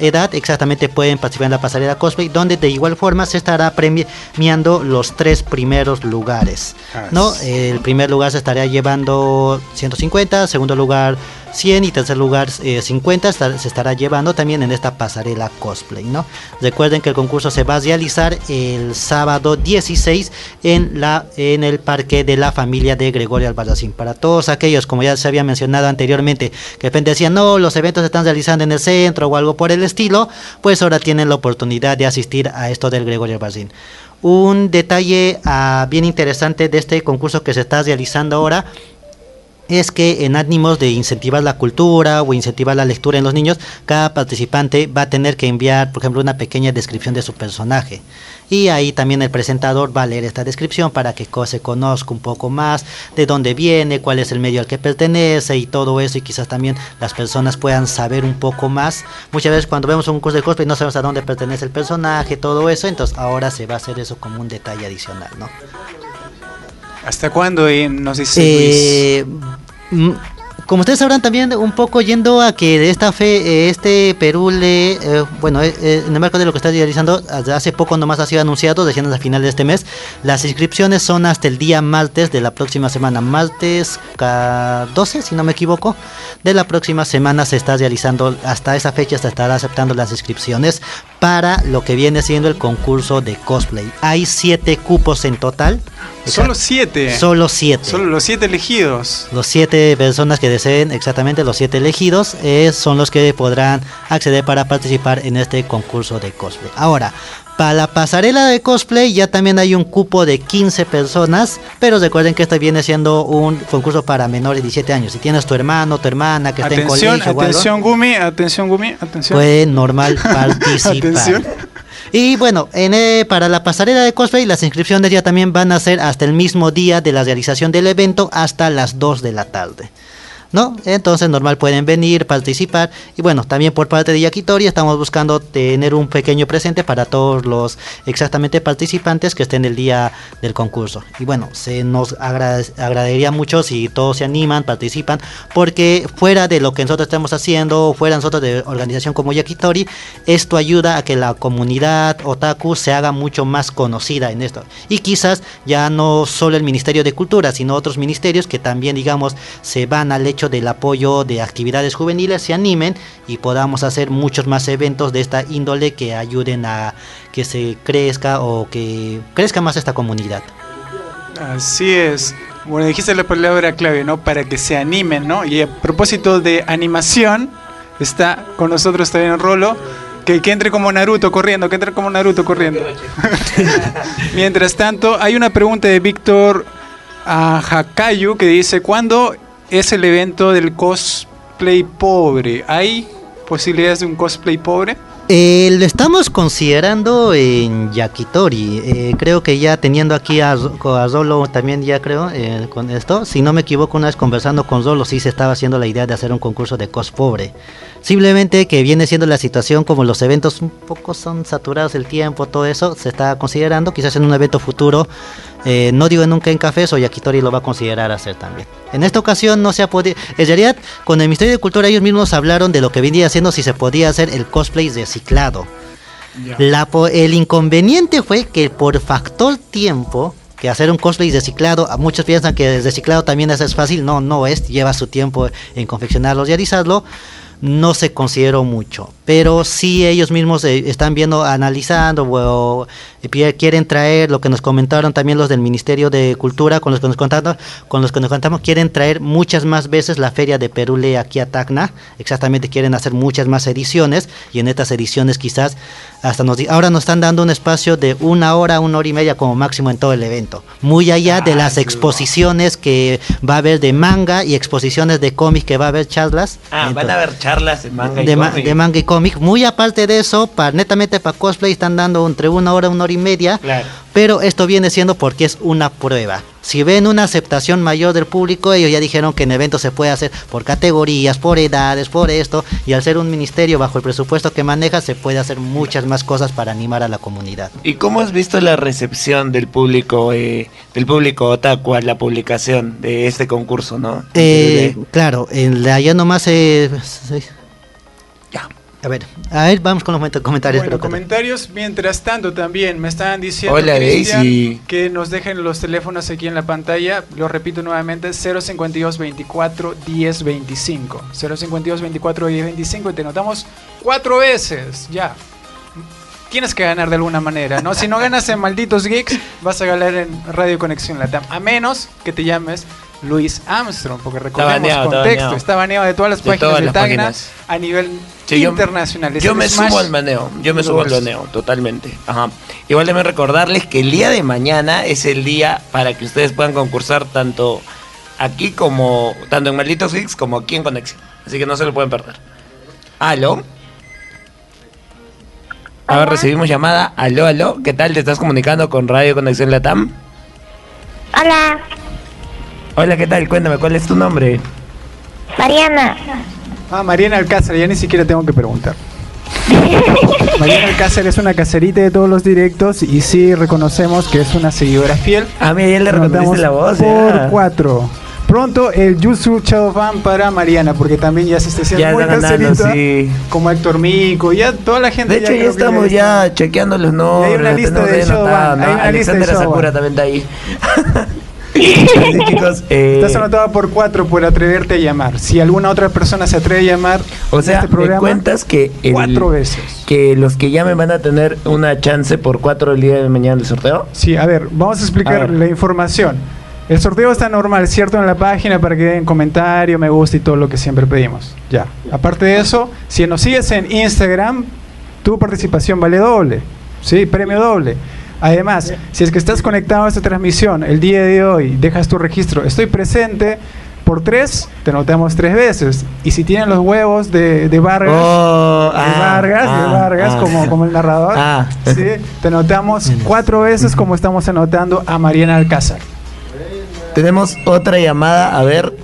edad, exactamente pueden participar en la pasarela cosplay, donde de igual forma se estará premiando los tres primeros lugares. ¿no? El primer lugar se estaría llevando 150, segundo lugar 100 y tercer lugar eh, 50 estar- se estará llevando también en esta pasarela cosplay, ¿no? Recuerden que el concurso se va a realizar el sábado 16 en la en el parque de la familia de Gregorio Albarracín. Para todos aquellos, como ya se había mencionado anteriormente, que de repente decían, no, los eventos se están realizando en el centro o algo por el estilo, pues ahora tienen la oportunidad de asistir a esto del Gregorio Albarracín. Un detalle ah, bien interesante de este concurso que se está realizando ahora es que en ánimos de incentivar la cultura o incentivar la lectura en los niños, cada participante va a tener que enviar, por ejemplo, una pequeña descripción de su personaje. Y ahí también el presentador va a leer esta descripción para que se conozca un poco más de dónde viene, cuál es el medio al que pertenece y todo eso. Y quizás también las personas puedan saber un poco más. Muchas veces cuando vemos un curso de cosplay no sabemos a dónde pertenece el personaje, todo eso. Entonces ahora se va a hacer eso como un detalle adicional, ¿no? ¿Hasta cuándo eh, nos dice Eh, como ustedes sabrán también un poco yendo a que de esta fe, eh, este Perú le, eh, bueno, eh, eh, en el marco de lo que está realizando, hace- poco nomás ha sido anunciado, decían a final de este mes, las inscripciones son hasta el día martes de la próxima semana, martes ca- 12, si no me equivoco, de la próxima semana se está realizando, hasta esa fecha se estará aceptando las inscripciones para lo que viene siendo el concurso de cosplay. Hay siete cupos en total. Solo siete. Solo siete. Solo los siete elegidos. Los siete personas que deseen, exactamente los siete elegidos, eh, son los que podrán acceder para participar en este concurso de cosplay. Ahora, Para la pasarela de cosplay ya también hay un cupo de 15 personas, pero recuerden que esto viene siendo un concurso para menores de 17 años. Si tienes tu hermano, tu hermana que está en Atención, colegio o algo, atención, Gumi, atención, Gumi, atención. puede normal participar. Atención. Y bueno, en, eh, para la pasarela de cosplay las inscripciones ya también van a ser hasta el mismo día de la realización del evento hasta las 2 de la tarde. ¿No? Entonces normal pueden venir, participar y bueno, también por parte de Yakitori estamos buscando tener un pequeño presente para todos los exactamente participantes que estén el día del concurso. Y bueno, se nos agra- agradaría mucho si todos se animan, participan, porque fuera de lo que nosotros estamos haciendo, fuera nosotros de organización como Yakitori, esto ayuda a que la comunidad otaku se haga mucho más conocida en esto. Y quizás ya no solo el Ministerio de Cultura, sino otros ministerios que también, digamos, se van al hecho del apoyo de actividades juveniles, se animen y podamos hacer muchos más eventos de esta índole que ayuden a que se crezca o que crezca más esta comunidad. Así es. Bueno, dijiste la palabra clave, ¿no? Para que se animen, ¿no? Y a propósito de animación, está con nosotros también Rolo. Que, que entre como Naruto corriendo, que entre como Naruto corriendo. Mientras tanto, hay una pregunta de Víctor a Hakayu que dice, ¿cuándo es el evento del cosplay pobre? ¿Hay posibilidades de un cosplay pobre? Eh, lo estamos considerando en Yakitori. Eh, creo que ya teniendo aquí a, a Zolo también ya creo eh, con esto. Si no me equivoco, una vez conversando con Zolo sí se estaba haciendo la idea de hacer un concurso de cos pobre. Simplemente que viene siendo la situación como los eventos un poco son saturados el tiempo, todo eso se está considerando. Quizás en un evento futuro, eh, no digo nunca en cafés o Yakitori lo va a considerar hacer también. En esta ocasión no se ha podido. En realidad, con el Ministerio de Cultura ellos mismos hablaron de lo que venía haciendo si se podía hacer el cosplay reciclado. La el inconveniente fue que por factor tiempo, que hacer un cosplay reciclado, muchos piensan que el reciclado también es, es fácil, no, no es, lleva su tiempo en confeccionarlo y realizarlo, no se consideró mucho, pero sí ellos mismos eh, están viendo, analizando o, quieren traer lo que nos comentaron también los del Ministerio de Cultura, con los que nos contaron, con los que nos contamos, quieren traer muchas más veces la feria de Perule aquí a Tacna, exactamente quieren hacer muchas más ediciones y en estas ediciones quizás hasta nos ahora nos están dando un espacio de una hora, una hora y media como máximo en todo el evento, muy allá de las exposiciones que va a haber de manga y exposiciones de cómics que va a haber charlas. Ah, van a haber charlas de manga y de, ma- de manga y cómic. Muy aparte de eso, para netamente para cosplay están dando entre una hora, una hora y media. Claro. Pero esto viene siendo porque es una prueba. Si ven una aceptación mayor del público, ellos ya dijeron que en eventos se puede hacer por categorías, por edades, por esto. Y al ser un ministerio bajo el presupuesto que maneja, se puede hacer muchas más cosas para animar a la comunidad. ¿Y cómo has visto la recepción del público, eh, del público otaku a la publicación de este concurso, no? Eh, claro, en la ya nomás eh. A ver, a ver, vamos con los coment- comentarios. Bueno, comentarios. Mientras tanto, también me estaban diciendo Hola, Cristian, Daisy. que nos dejen los teléfonos aquí en la pantalla. Lo repito nuevamente: 052 24 10 25. 052 24 10 25. Y te notamos cuatro veces. Ya. Tienes que ganar de alguna manera, ¿no? Si no ganas en Malditos Geeks, vas a ganar en Radio Conexión Latam. A menos que te llames Luis Armstrong, porque recordemos baneado, está contexto. baneado. Está baneado de todas las De páginas todas de Tacna páginas. a nivel Sí, yo- internacional. Yo me Smash subo al baneo, yo me de subo al baneo, totalmente. Ajá. Igual deben recordarles que el día de mañana es el día para que ustedes puedan concursar tanto aquí como, tanto en Malditos Geeks como aquí en Conexión. Así que no se lo pueden perder. ¿Aló? Ahora recibimos llamada. ¿Aló, aló? ¿Qué tal? ¿Te estás comunicando con Radio Conexión Latam? Hola, Hola, ¿qué tal? Cuéntame, ¿cuál es tu nombre? Mariana. Ah, Mariana Alcázar, ya ni siquiera tengo que preguntar. Mariana Alcázar es una caserita de todos los directos y sí reconocemos que es una seguidora fiel. A mí ya le reconociste la voz. Por ya. cuatro. Pronto el Jutsu Chao Fan para Mariana, porque también ya se está haciendo Ya muy caserita, sí. Como Héctor Mico, ya toda la gente. De hecho, ya, estamos ya chequeando los nombres. una lo lista de ¿no? hay una lista de. Sakura también está ahí. Así, chicos, eh, Estás anotado por cuatro por atreverte a llamar. Si alguna otra persona se atreve a llamar o sea, este me programa, cuentas que el- cuatro veces. que los que llamen van a tener una chance por cuatro el día de mañana del sorteo. Sí, a ver, vamos a explicar la información. El sorteo está normal, ¿cierto? En la página para que den comentario, me gusta y todo lo que siempre pedimos. Ya. Aparte de eso, si nos sigues en Instagram, tu participación vale doble. Sí, premio doble. Además, si es que estás conectado a esta transmisión el día de hoy, dejas tu registro, estoy presente por tres, te notamos tres veces. Y si tienen los huevos de, de Vargas, Oh, de ah, Vargas, de ah, Vargas, ah. como, como el narrador, Ah. ¿sí? te notamos cuatro veces como estamos anotando a Mariana Alcázar. Tenemos otra llamada, a ver.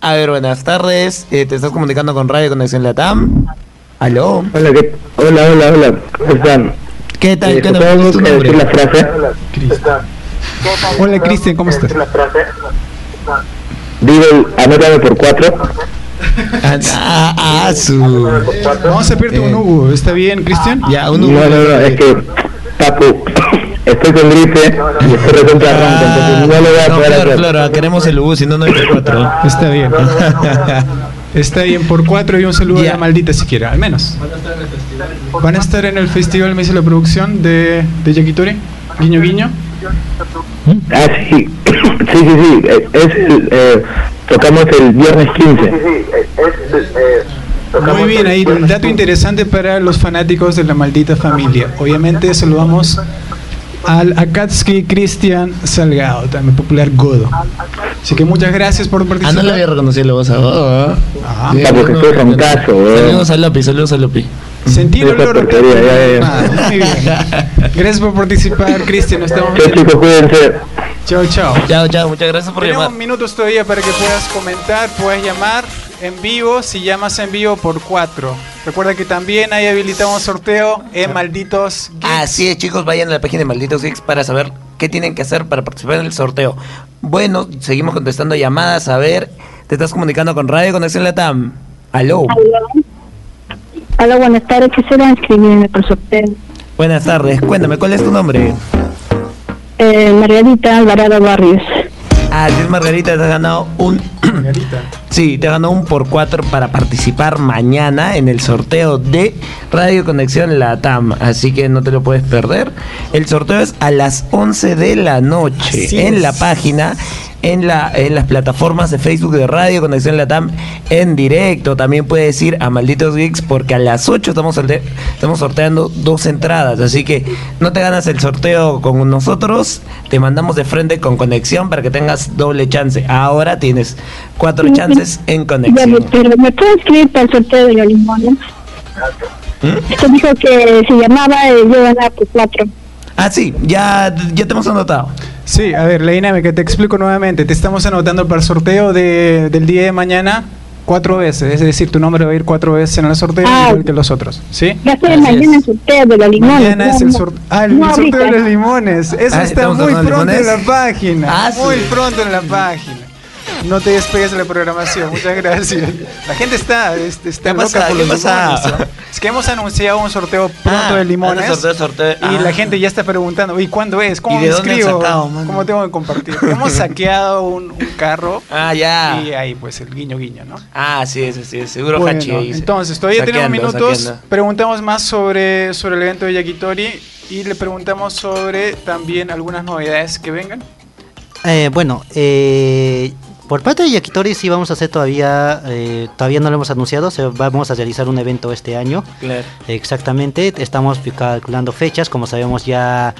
A ver, buenas tardes. Eh, te estás comunicando con Radio Conexión Latam. ¿Aló? Hola, ¿qué- hola, hola, hola. ¿Cómo están? ¿Qué tal? Eh, ¿Qué tal? ¿puedo ¿Cuál es tu decir la frase? Hola Cristian, ¿cómo estás? Digo, anótame por cuatro. Ah, ah, su. Vamos a pedirte un Hugo, ¿está bien, Cristian? Ya, No, no, no, es que, papu, estoy con gripe y estoy recontra ronca, entonces no lo voy a No, poder claro, hacer. claro, queremos el bus, si no, no hay cuatro. Está bien. Está bien, por cuatro y un saludo a la maldita siquiera, al menos. ¿Van a estar en el festival, me dice la producción de, de Yakitori? Guiño, guiño. Ah, sí, sí, sí, sí, eh, es eh, tocamos el viernes 15. Muy bien, ahí un dato interesante para los fanáticos de la maldita familia. Obviamente saludamos al Akatsuki Cristian Salgado, también popular Godo. Así que muchas gracias por Ah, participar. no le había reconocido la voz a vos. Ah, Papu, que estoy roncazo, weón. Saludos a Lopi, saludos a Lopi. Sentí el olor ya, ya. Ah, muy bien. Gracias por participar, Cristian. Estamos Chao, chicos, cuídense. Chao, chao. Chao, chao, muchas gracias por Tenemos llamar. minutos todavía para que puedas comentar, puedes llamar en vivo, si llamas en vivo por cuatro. Recuerda que también hay habilitado un sorteo en Malditos Así es, chicos, vayan a la página de Malditos Geeks para saber qué tienen que hacer para participar en el sorteo. Bueno, seguimos contestando llamadas. A ver, te estás comunicando con Radio Conexión Latam. Aló. Hola, buenas tardes. Quisiera inscribirme por sorteo. Buenas tardes. Cuéntame, ¿cuál es tu nombre? Eh, Margarita Alvarado Barrios. Ah, sí, es Margarita, te has ganado un. Sí, te ganó un por cuatro para participar mañana en el sorteo de Radio Conexión Latam. Así que no te lo puedes perder. El sorteo es a las 11 de la noche Así en es. la página. En, la, en las plataformas de Facebook de Radio Conexión Latam en directo. También puedes ir a Malditos Geeks porque a las 8 estamos, sorte- estamos sorteando dos entradas. Así que no te ganas el sorteo con nosotros. Te mandamos de frente con conexión para que tengas doble chance. Ahora tienes cuatro chances en Ya, conexión. pero ¿me puedo inscribir para el sorteo de los limones? ¿Mm? Dijo que se llamaba eh, yo ganaba por cuatro. Ah, sí, ya, ya te hemos anotado. Sí, a ver, la dinámica, te explico nuevamente. Te estamos anotando para el sorteo de, del día de mañana cuatro veces. Es decir, tu nombre va a ir cuatro veces en el sorteo, Ah. igual que los otros. ¿Sí? Ya estoy mañana el sorteo de los limones. Mañana es el sorteo. Ah, el no sorteo de los limones. Eso Ah, está ¿estamos muy pronto en la página. Ah, muy sí. pronto en la página. No te despegues de la programación. Muchas gracias. La gente está, este, está ¿Qué loca pasa? por ¿Qué los pasa? limones. ¿no? Es que hemos anunciado un sorteo pronto Ah, de limones. sorteo, sorteo. Y Ah. la gente ya está preguntando, ¿y cuándo es? ¿Cómo ¿Y de me dónde han inscribo? sacado, mano? ¿Cómo tengo que compartir? Hemos saqueado un, un carro Ah, ya. y ahí pues el guiño guiño, ¿no? Ah, sí, sí, sí. Seguro Bueno, Hachi ahí. entonces, todavía tenemos Saqueando, minutos. saqueando. Preguntamos más sobre, sobre el evento de Yakitori y le preguntamos sobre también algunas novedades que vengan. Eh, bueno, eh, por parte de Yakitori sí vamos a hacer todavía, eh, todavía no lo hemos anunciado, se, vamos a realizar un evento este año. Claro. Exactamente, estamos calculando fechas, como sabemos ya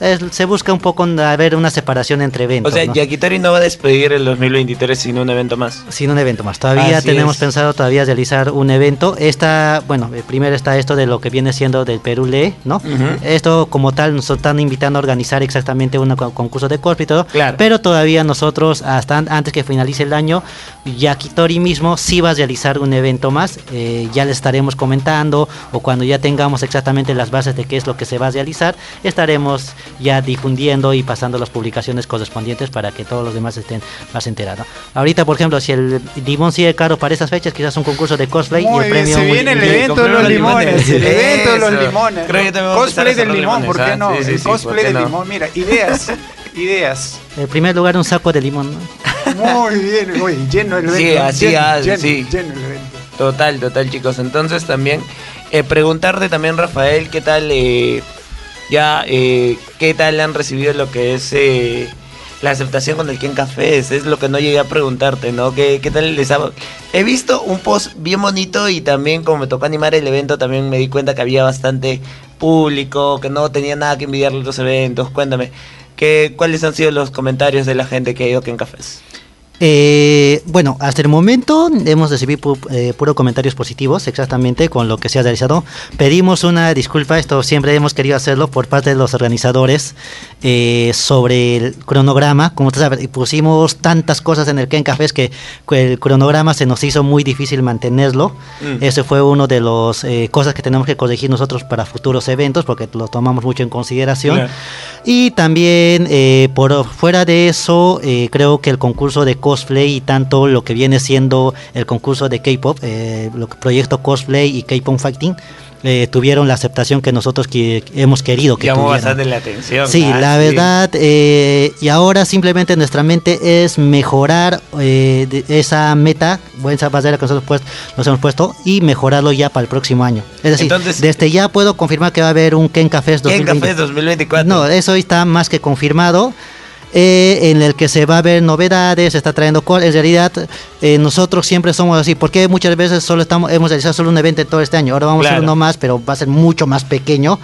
es- se busca un poco a ver una separación entre eventos. O sea, ¿no? Yakitori no va a despedir el 2023 sin un evento más. Sin un evento más. Todavía Así tenemos es. pensado todavía realizar un evento. Esta, bueno, eh, primero está esto de lo que viene siendo del Perú Lee, ¿no? Esto como tal nos están invitando a organizar exactamente un co- concurso de cosplay y todo. Claro. Pero todavía nosotros, hasta an- antes que finalice el año, Yakitori mismo sí va a realizar un evento más. Eh, ya les estaremos comentando o cuando ya tengamos exactamente las bases de qué es lo que se va a realizar, estaremos ya difundiendo y pasando las publicaciones correspondientes para que todos los demás estén más enterados. Ahorita, por ejemplo, si el limón sigue caro para esas fechas, quizás un concurso de cosplay y Muy el bien, premio se muy- viene el evento de los limones. limones. El evento de los limones. Creo que también vamos a Cosplay del limón, ¿por qué limones, no? ah, sí, sí, el sí, ¿por cosplay del no? limón, mira, ideas. ideas. En primer lugar, un saco de limón. ¿no? Muy bien, oye, lleno el evento. Sí, así, lleno, ah, lleno, sí. lleno el evento. Total, total, chicos. Entonces también eh, preguntarte también, Rafael, qué tal, eh, ya, eh, qué tal han recibido lo que es eh, la aceptación con el Ken Cafés, es lo que no llegué a preguntarte, ¿no? ¿Qué, qué tal les ha... He visto un post bien bonito y también como me tocó animar el evento, también me di cuenta que había bastante público, que no tenía nada que envidiarle a otros eventos. Cuéntame, ¿qué, ¿cuáles han sido los comentarios de la gente que ha ido a Ken Cafés? Eh, bueno, hasta el momento hemos recibido pu- eh, puro comentarios positivos exactamente con lo que se ha realizado. Pedimos una disculpa, esto siempre hemos querido hacerlo por parte de los organizadores eh, sobre el cronograma. Como ustedes saben, pusimos tantas cosas en el Ken Cafés que el cronograma se nos hizo muy difícil mantenerlo. Mm. Ese fue uno de las cosas que tenemos que corregir nosotros para futuros eventos porque lo tomamos mucho en consideración. Y también, eh, por fuera de eso, eh, creo que el concurso de cosplay y tanto lo que viene siendo el concurso de K-pop, eh, que- proyecto cosplay y K-pop fighting, eh, tuvieron la aceptación que nosotros que hemos querido que Llamó tuvieran. bastante la atención. Sí, ah, la sí. verdad, eh, y ahora simplemente nuestra mente es mejorar eh, esa meta, esa barrera que nosotros pues, nos hemos puesto, y mejorarlo ya para el próximo año. Es decir, Entonces- desde ya puedo confirmar que va a haber un Ken Cafés Ken 2020. Cafés 2024. No, eso está más que confirmado. Eh, en el que se va a ver novedades, se está trayendo cosas. En realidad, eh, nosotros siempre somos así, porque muchas veces solo estamos, hemos realizado solo un evento todo este año. Ahora vamos a hacer uno más, pero va a ser mucho más pequeño,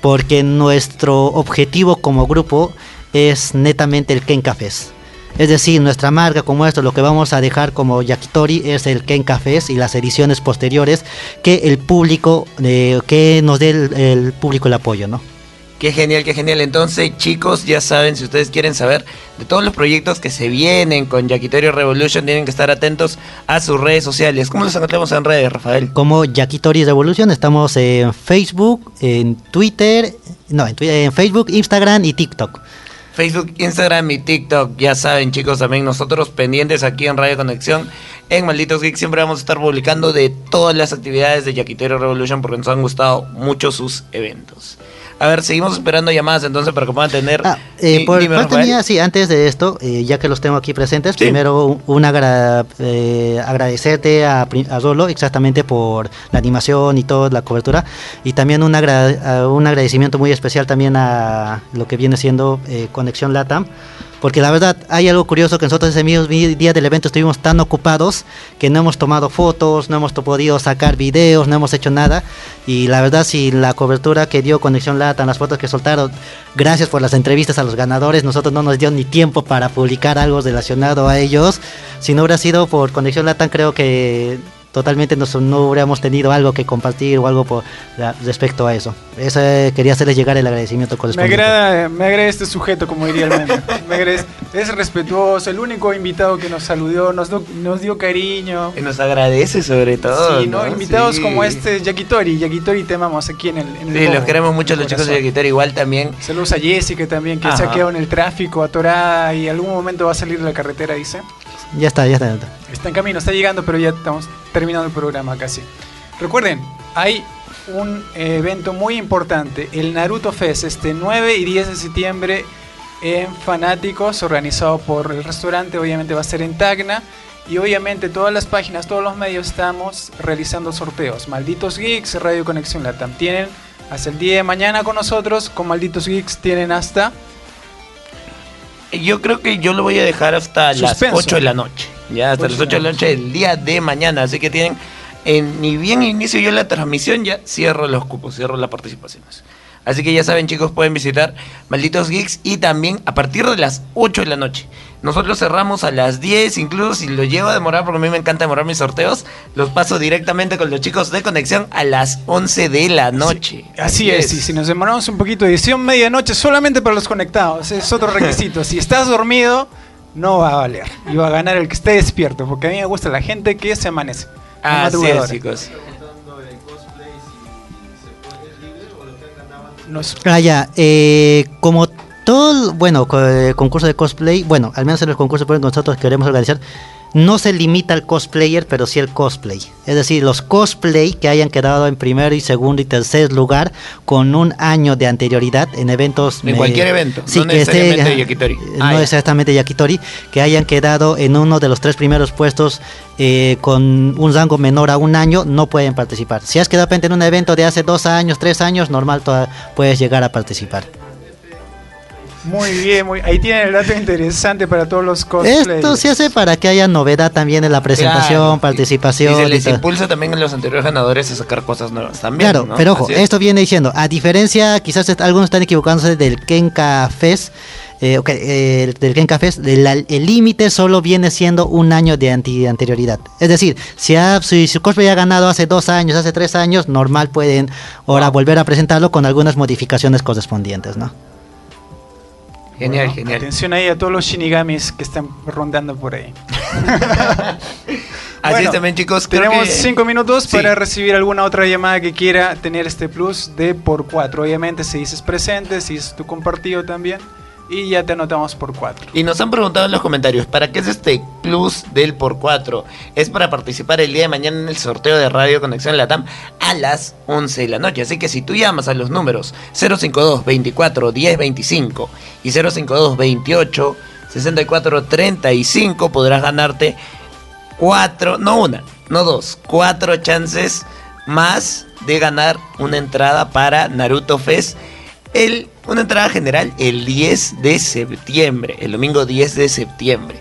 porque nuestro objetivo como grupo es netamente el Ken Cafés. Es decir, nuestra marca como esto, lo que vamos a dejar como Yakitori es el Ken Cafés y las ediciones posteriores que el público, eh, que nos dé el, el público el apoyo, ¿no? Qué genial, qué genial. Entonces, chicos, ya saben, si ustedes quieren saber de todos los proyectos que se vienen con Yaquitorio Revolution, tienen que estar atentos a sus redes sociales. ¿Cómo los encontramos en redes, Rafael? como Yakitori Revolution. Estamos en Facebook, en Twitter, no, en, Facebook, Instagram y TikTok. Facebook, Instagram y TikTok. Ya saben, chicos, también nosotros pendientes aquí en Radio Conexión. En Malditos Geeks siempre vamos a estar publicando de todas las actividades de Yaquitorio Revolution porque nos han gustado mucho sus eventos. A ver, seguimos esperando llamadas entonces para que puedan tener. Eh, Di- por parte mía, sí, antes de esto, eh, ya que los tengo aquí presentes, primero un, agra- eh, agradecerte a, a Rolo exactamente por la animación y toda la cobertura, y también un, agra- un agradecimiento muy especial también a lo que viene siendo eh, Conexión Latam, porque la verdad hay algo curioso que nosotros ese mismo día del evento estuvimos tan ocupados que no hemos tomado fotos, no hemos podido sacar videos, no hemos hecho nada. Y la verdad, si la cobertura que dio Conexión Latam, las fotos que soltaron, gracias por las entrevistas a los ganadores, nosotros no nos dio ni tiempo para publicar algo relacionado a ellos. Si no hubiera sido por Conexión Latam, creo que totalmente nos- no hubiéramos tenido algo que compartir o algo por, la- respecto a eso. Eso eh, quería hacerles llegar el agradecimiento Me correspondiente. agrada, me agrada este sujeto, como diría el meme. Me agrada, es, es respetuoso, el único invitado que nos saludó, nos, do- nos dio cariño. Y nos agradece sobre todo. Sí, ¿no? Invitados Sí. como este Yakitori. Yakitori te amamos aquí en el. En el Sí, los queremos mucho los el chicos de corazón. Yaquitorio. Igual también. Saludos a Jessica también, que se Ajá. ha quedado en el tráfico, atorada y en algún momento va a salir de la carretera, dice. Ya está, ya está. ya está. Está en camino, está llegando, pero ya estamos terminando el programa casi. Recuerden, hay un evento muy importante, el Naruto Fest, este 9 y 10 de septiembre en Fanáticos, organizado por el restaurante, obviamente va a ser en Tacna. Y obviamente todas las páginas, todos los medios estamos realizando sorteos. Malditos Geeks, Radio Conexión Latam. Tienen hasta el día de mañana con nosotros, con Malditos Geeks tienen hasta... Yo creo que yo lo voy a dejar hasta Suspenso. las 8 de la noche. Ya, hasta Ocho las de 8 la de la noche del día de mañana. Así que tienen, en, ni bien inicio yo la transmisión, ya cierro los cupos, cierro las participaciones. Así que ya saben, chicos, pueden visitar Malditos Geeks y también a partir de las 8 de la noche. Nosotros cerramos a las 10, incluso si lo llevo a demorar, porque a mí me encanta demorar mis sorteos, los paso directamente con los chicos de conexión a las 11 de la noche. Así es, y si nos demoramos un poquito, edición medianoche solamente para los conectados, es otro requisito. si estás dormido, no va a valer. Y va a ganar el que esté despierto, porque a mí me gusta la gente que se amanece. Así es, madrugadora. Nos- Ah, ya. eh, como todo, bueno, eh, concurso de cosplay, bueno, al menos en los concursos que nosotros queremos organizar, no se limita al cosplayer, pero sí al cosplay. Es decir, los cosplay que hayan quedado en primero y segundo y tercer lugar con un año de anterioridad en eventos... En eh, cualquier evento, sí, no que necesariamente Yakitori. eh, Ah, no exactamente Yakitori, que hayan quedado en uno de los tres primeros puestos eh, con un rango menor a un año, no pueden participar. Si has quedado en un evento de hace dos años, tres años, normal toda- puedes llegar a participar. Muy bien, muy, ahí tienen el dato interesante para todos los cosplayers. Esto se hace para que haya novedad también en la presentación, Claro. participación. Y se les impulsa también a los anteriores ganadores a sacar cosas nuevas también. Claro, ¿no? pero ojo, es. esto viene diciendo, a diferencia, quizás est- algunos están equivocándose del Kenka Fest, eh, ok, eh, del Kenka Fest, el límite solo viene siendo un año de anti- anterioridad. Es decir, si, ha- si su cosplay ha ganado hace dos años, hace tres años, normal pueden ahora volver a presentarlo con algunas modificaciones correspondientes, ¿no? Genial, genial. Atención ahí a todos los shinigamis que están rondando por ahí. Así Bueno, también, chicos. Tenemos que- cinco minutos Sí. para recibir alguna otra llamada que quiera tener este plus de por cuatro. Obviamente, si dices presente, si dices tu compartido también. Y ya te anotamos por cuatro. Y nos han preguntado en los comentarios, ¿para qué es este plus del por 4? Es para participar el día de mañana en el sorteo de Radio Conexión Latam a las 11 de la noche. Así que si tú llamas a los números 052 24 10 25 y 052 28 64 35 podrás ganarte cuatro, no una, no dos, cuatro chances más de ganar una entrada para Naruto Fest. El, una entrada general el 10 de septiembre, el domingo 10 de septiembre.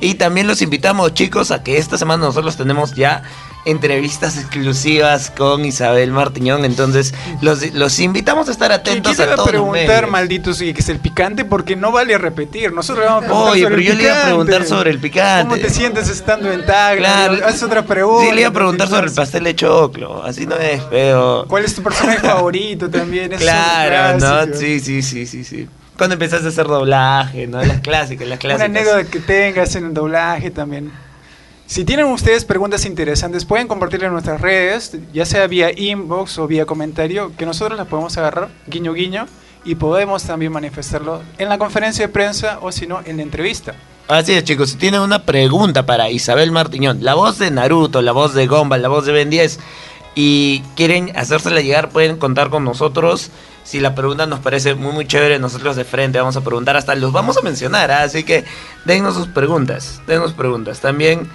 Y también los invitamos chicos a que esta semana nosotros tenemos ya entrevistas exclusivas con Isabel Martiñón. Entonces los, los invitamos a estar atentos Quiero a todos preguntar, malditos, y que es el picante, porque no vale repetir. Nosotros vamos a preguntar Oye, sobre pero el yo le iba a picante. preguntar sobre el picante. ¿Cómo te sientes estando en Tagla? Claro. Haces otra pregunta. Sí, le iba a preguntar sobre el pastel de choclo. Así no es feo. ¿Cuál es tu personaje favorito también? Es Claro, ¿no? Sí, sí, sí, sí, sí. Cuando empezaste a hacer doblaje, ¿no? Las clásicas, las Una clásicas. anécdota que tengas en el doblaje también. Si tienen ustedes preguntas interesantes, pueden compartirlas en nuestras redes, ya sea vía inbox o vía comentario, que nosotros las podemos agarrar, guiño guiño, y podemos también manifestarlo en la conferencia de prensa o si no, en la entrevista. Así es, chicos. Si tienen una pregunta para Isabel Martiñón, la voz de Naruto, la voz de Gomba, la voz de Ben 10, y quieren hacérsela llegar, pueden contar con nosotros. Si la pregunta nos parece muy, muy chévere, nosotros de frente vamos a preguntar, hasta los vamos a mencionar. ¿ah? Así que dennos sus preguntas, dennos preguntas. También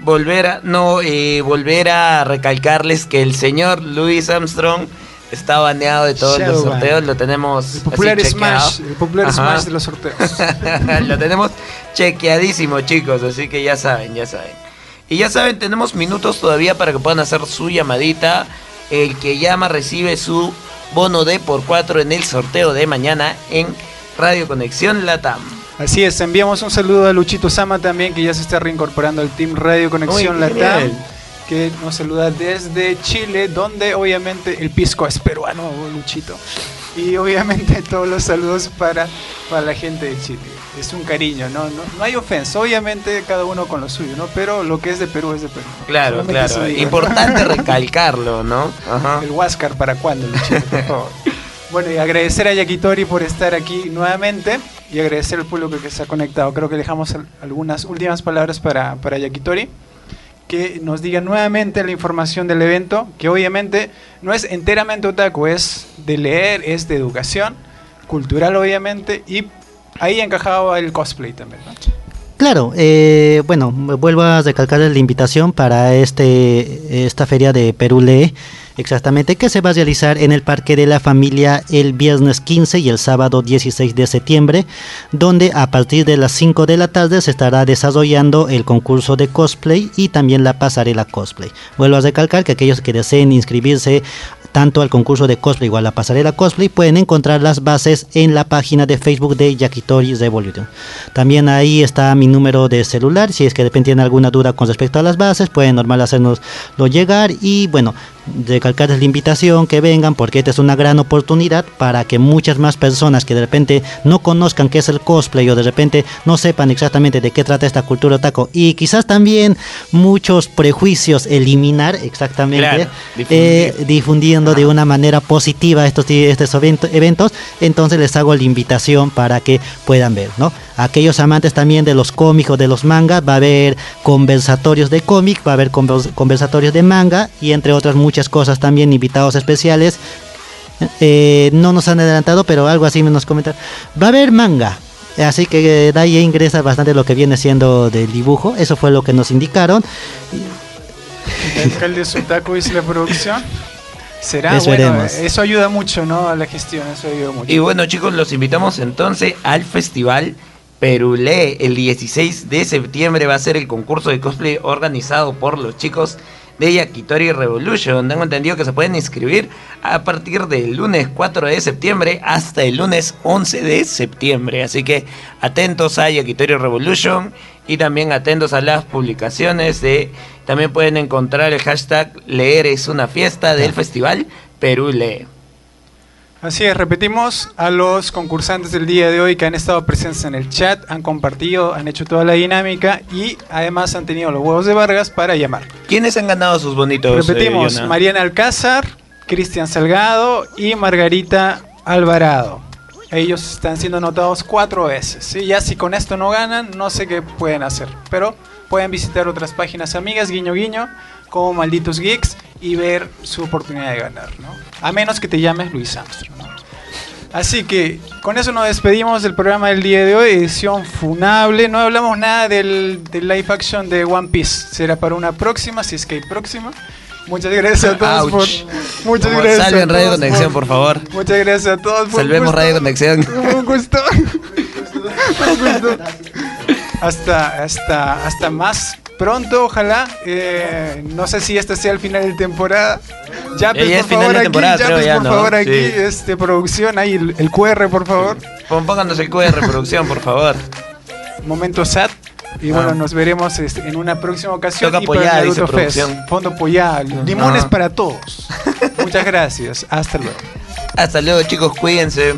volver a, no, eh, volver a recalcarles que el señor Louis Armstrong está baneado de todos los sorteos. Lo tenemos así Popular chequeado. Smash, el popular. Smash de los sorteos. Lo tenemos chequeadísimo, chicos, así que ya saben, ya saben. Y ya saben, tenemos minutos todavía para que puedan hacer su llamadita. El que llama recibe su bono de por 4 en el sorteo de mañana en Radio Conexión Latam. Así es, enviamos un saludo a Luchito Sama también, que ya se está reincorporando al Team Radio Conexión Latam, que nos saluda desde Chile, donde obviamente el pisco es peruano, Luchito. Y obviamente todos los saludos para, para la gente de Chile. Es un cariño, ¿no? No, no hay ofensa, obviamente cada uno con lo suyo, ¿no? Pero lo que es de Perú es de Perú. Claro, Solamente claro. Importante recalcarlo, ¿no? Ajá. El Huáscar, ¿para cuándo, Luchito? Por favor. Bueno, y agradecer a Yakitori por estar aquí nuevamente y agradecer al público que se ha conectado. Creo que dejamos al- algunas últimas palabras para, para Yakitori, que nos diga nuevamente la información del evento, que obviamente no es enteramente otaku, es de leer, es de educación, cultural obviamente, y ahí encajaba el cosplay también. ¿no? Claro, eh, bueno, vuelvo a recalcar la invitación para este esta feria de Perú Lee, exactamente, que se va a realizar en el Parque de la Familia el viernes 15 y el sábado 16 de septiembre, donde a partir de las 5 de la tarde se estará desarrollando el concurso de cosplay y también la pasarela cosplay. Vuelvo a recalcar que aquellos que deseen inscribirse tanto al concurso de cosplay o a la pasarela cosplay pueden encontrar las bases en la página de Facebook de Yakitori Revolution. También ahí está mi número de celular, si es que de repente tienen alguna duda con respecto a las bases, pueden normal hacernoslo llegar y bueno, recalcarles la invitación que vengan porque esta es una gran oportunidad para que muchas más personas que de repente no conozcan qué es el cosplay o de repente no sepan exactamente de qué trata esta cultura otaku. Y quizás también muchos prejuicios eliminar exactamente Claro, eh, difundiendo de una manera positiva estos, estos evento- eventos, entonces les hago la invitación para que puedan ver, ¿no? Aquellos amantes también de los cómics o de los mangas, va a haber conversatorios de cómic, va a haber convers- conversatorios de manga y entre otras muchas cosas también, invitados especiales. Eh, no nos han adelantado, pero algo así nos comentaron. Va a haber manga, Así que eh, de ahí ingresa bastante lo que viene siendo del dibujo. Eso fue lo que nos indicaron. El alcalde Sutaku dice la producción. Será Eso bueno, eso ayuda mucho, ¿no? A la gestión, eso ayuda mucho. Y bueno chicos, los invitamos entonces al festival Perulé. El 16 de septiembre va a ser el concurso de cosplay organizado por los chicos de Yakitori Revolution. Tengo entendido que se pueden inscribir a partir del lunes 4 de septiembre hasta el lunes 11 de septiembre. Así que atentos a Yakitori Revolution y también atentos a las publicaciones de... También pueden encontrar el hashtag Leer es una fiesta del festival Perú Lee. Así es, repetimos a los concursantes del día de hoy que han estado presentes en el chat, han compartido, han hecho toda la dinámica y además han tenido los huevos de Vargas para llamar. ¿Quiénes han ganado sus bonitos? Repetimos, eh, Yona? Mariana Alcázar, Cristian Salgado y Margarita Alvarado. Ellos están siendo anotados cuatro veces. ¿sí? Ya si con esto no ganan, no sé qué pueden hacer. Pero pueden visitar otras páginas amigas, guiño guiño, como Malditos Geeks, y ver su oportunidad de ganar. ¿no? A menos que te llames Luis Armstrong. ¿no? Así que con eso nos despedimos del programa del día de hoy, edición funable. No hablamos nada del, del live action de One Piece. Será para una próxima, si es que hay próxima. Muchas gracias a todos Ouch. por. Muchas Por- gracias. salven Radio Conexión, por favor. Muchas gracias a todos. por Salvemos. Radio Conexión. Un gusto. Un gusto. Hasta, hasta, hasta más pronto, ojalá. Eh, no sé si este sea el final de temporada. Ya, pues, es por favor, aquí, temporada, ya, pues, por ¿no? favor, aquí, Sí. este, producción, ahí el, el QR, por favor. Pónganos el QR de reproducción, por favor. Momento SAT. Y Ah. bueno, nos veremos este, en una próxima ocasión. Toca y apoyar, dice Naruto Fest. producción. Fondo apoyar. Limones Ah. para todos. Muchas gracias. Hasta luego. Hasta luego, chicos, cuídense.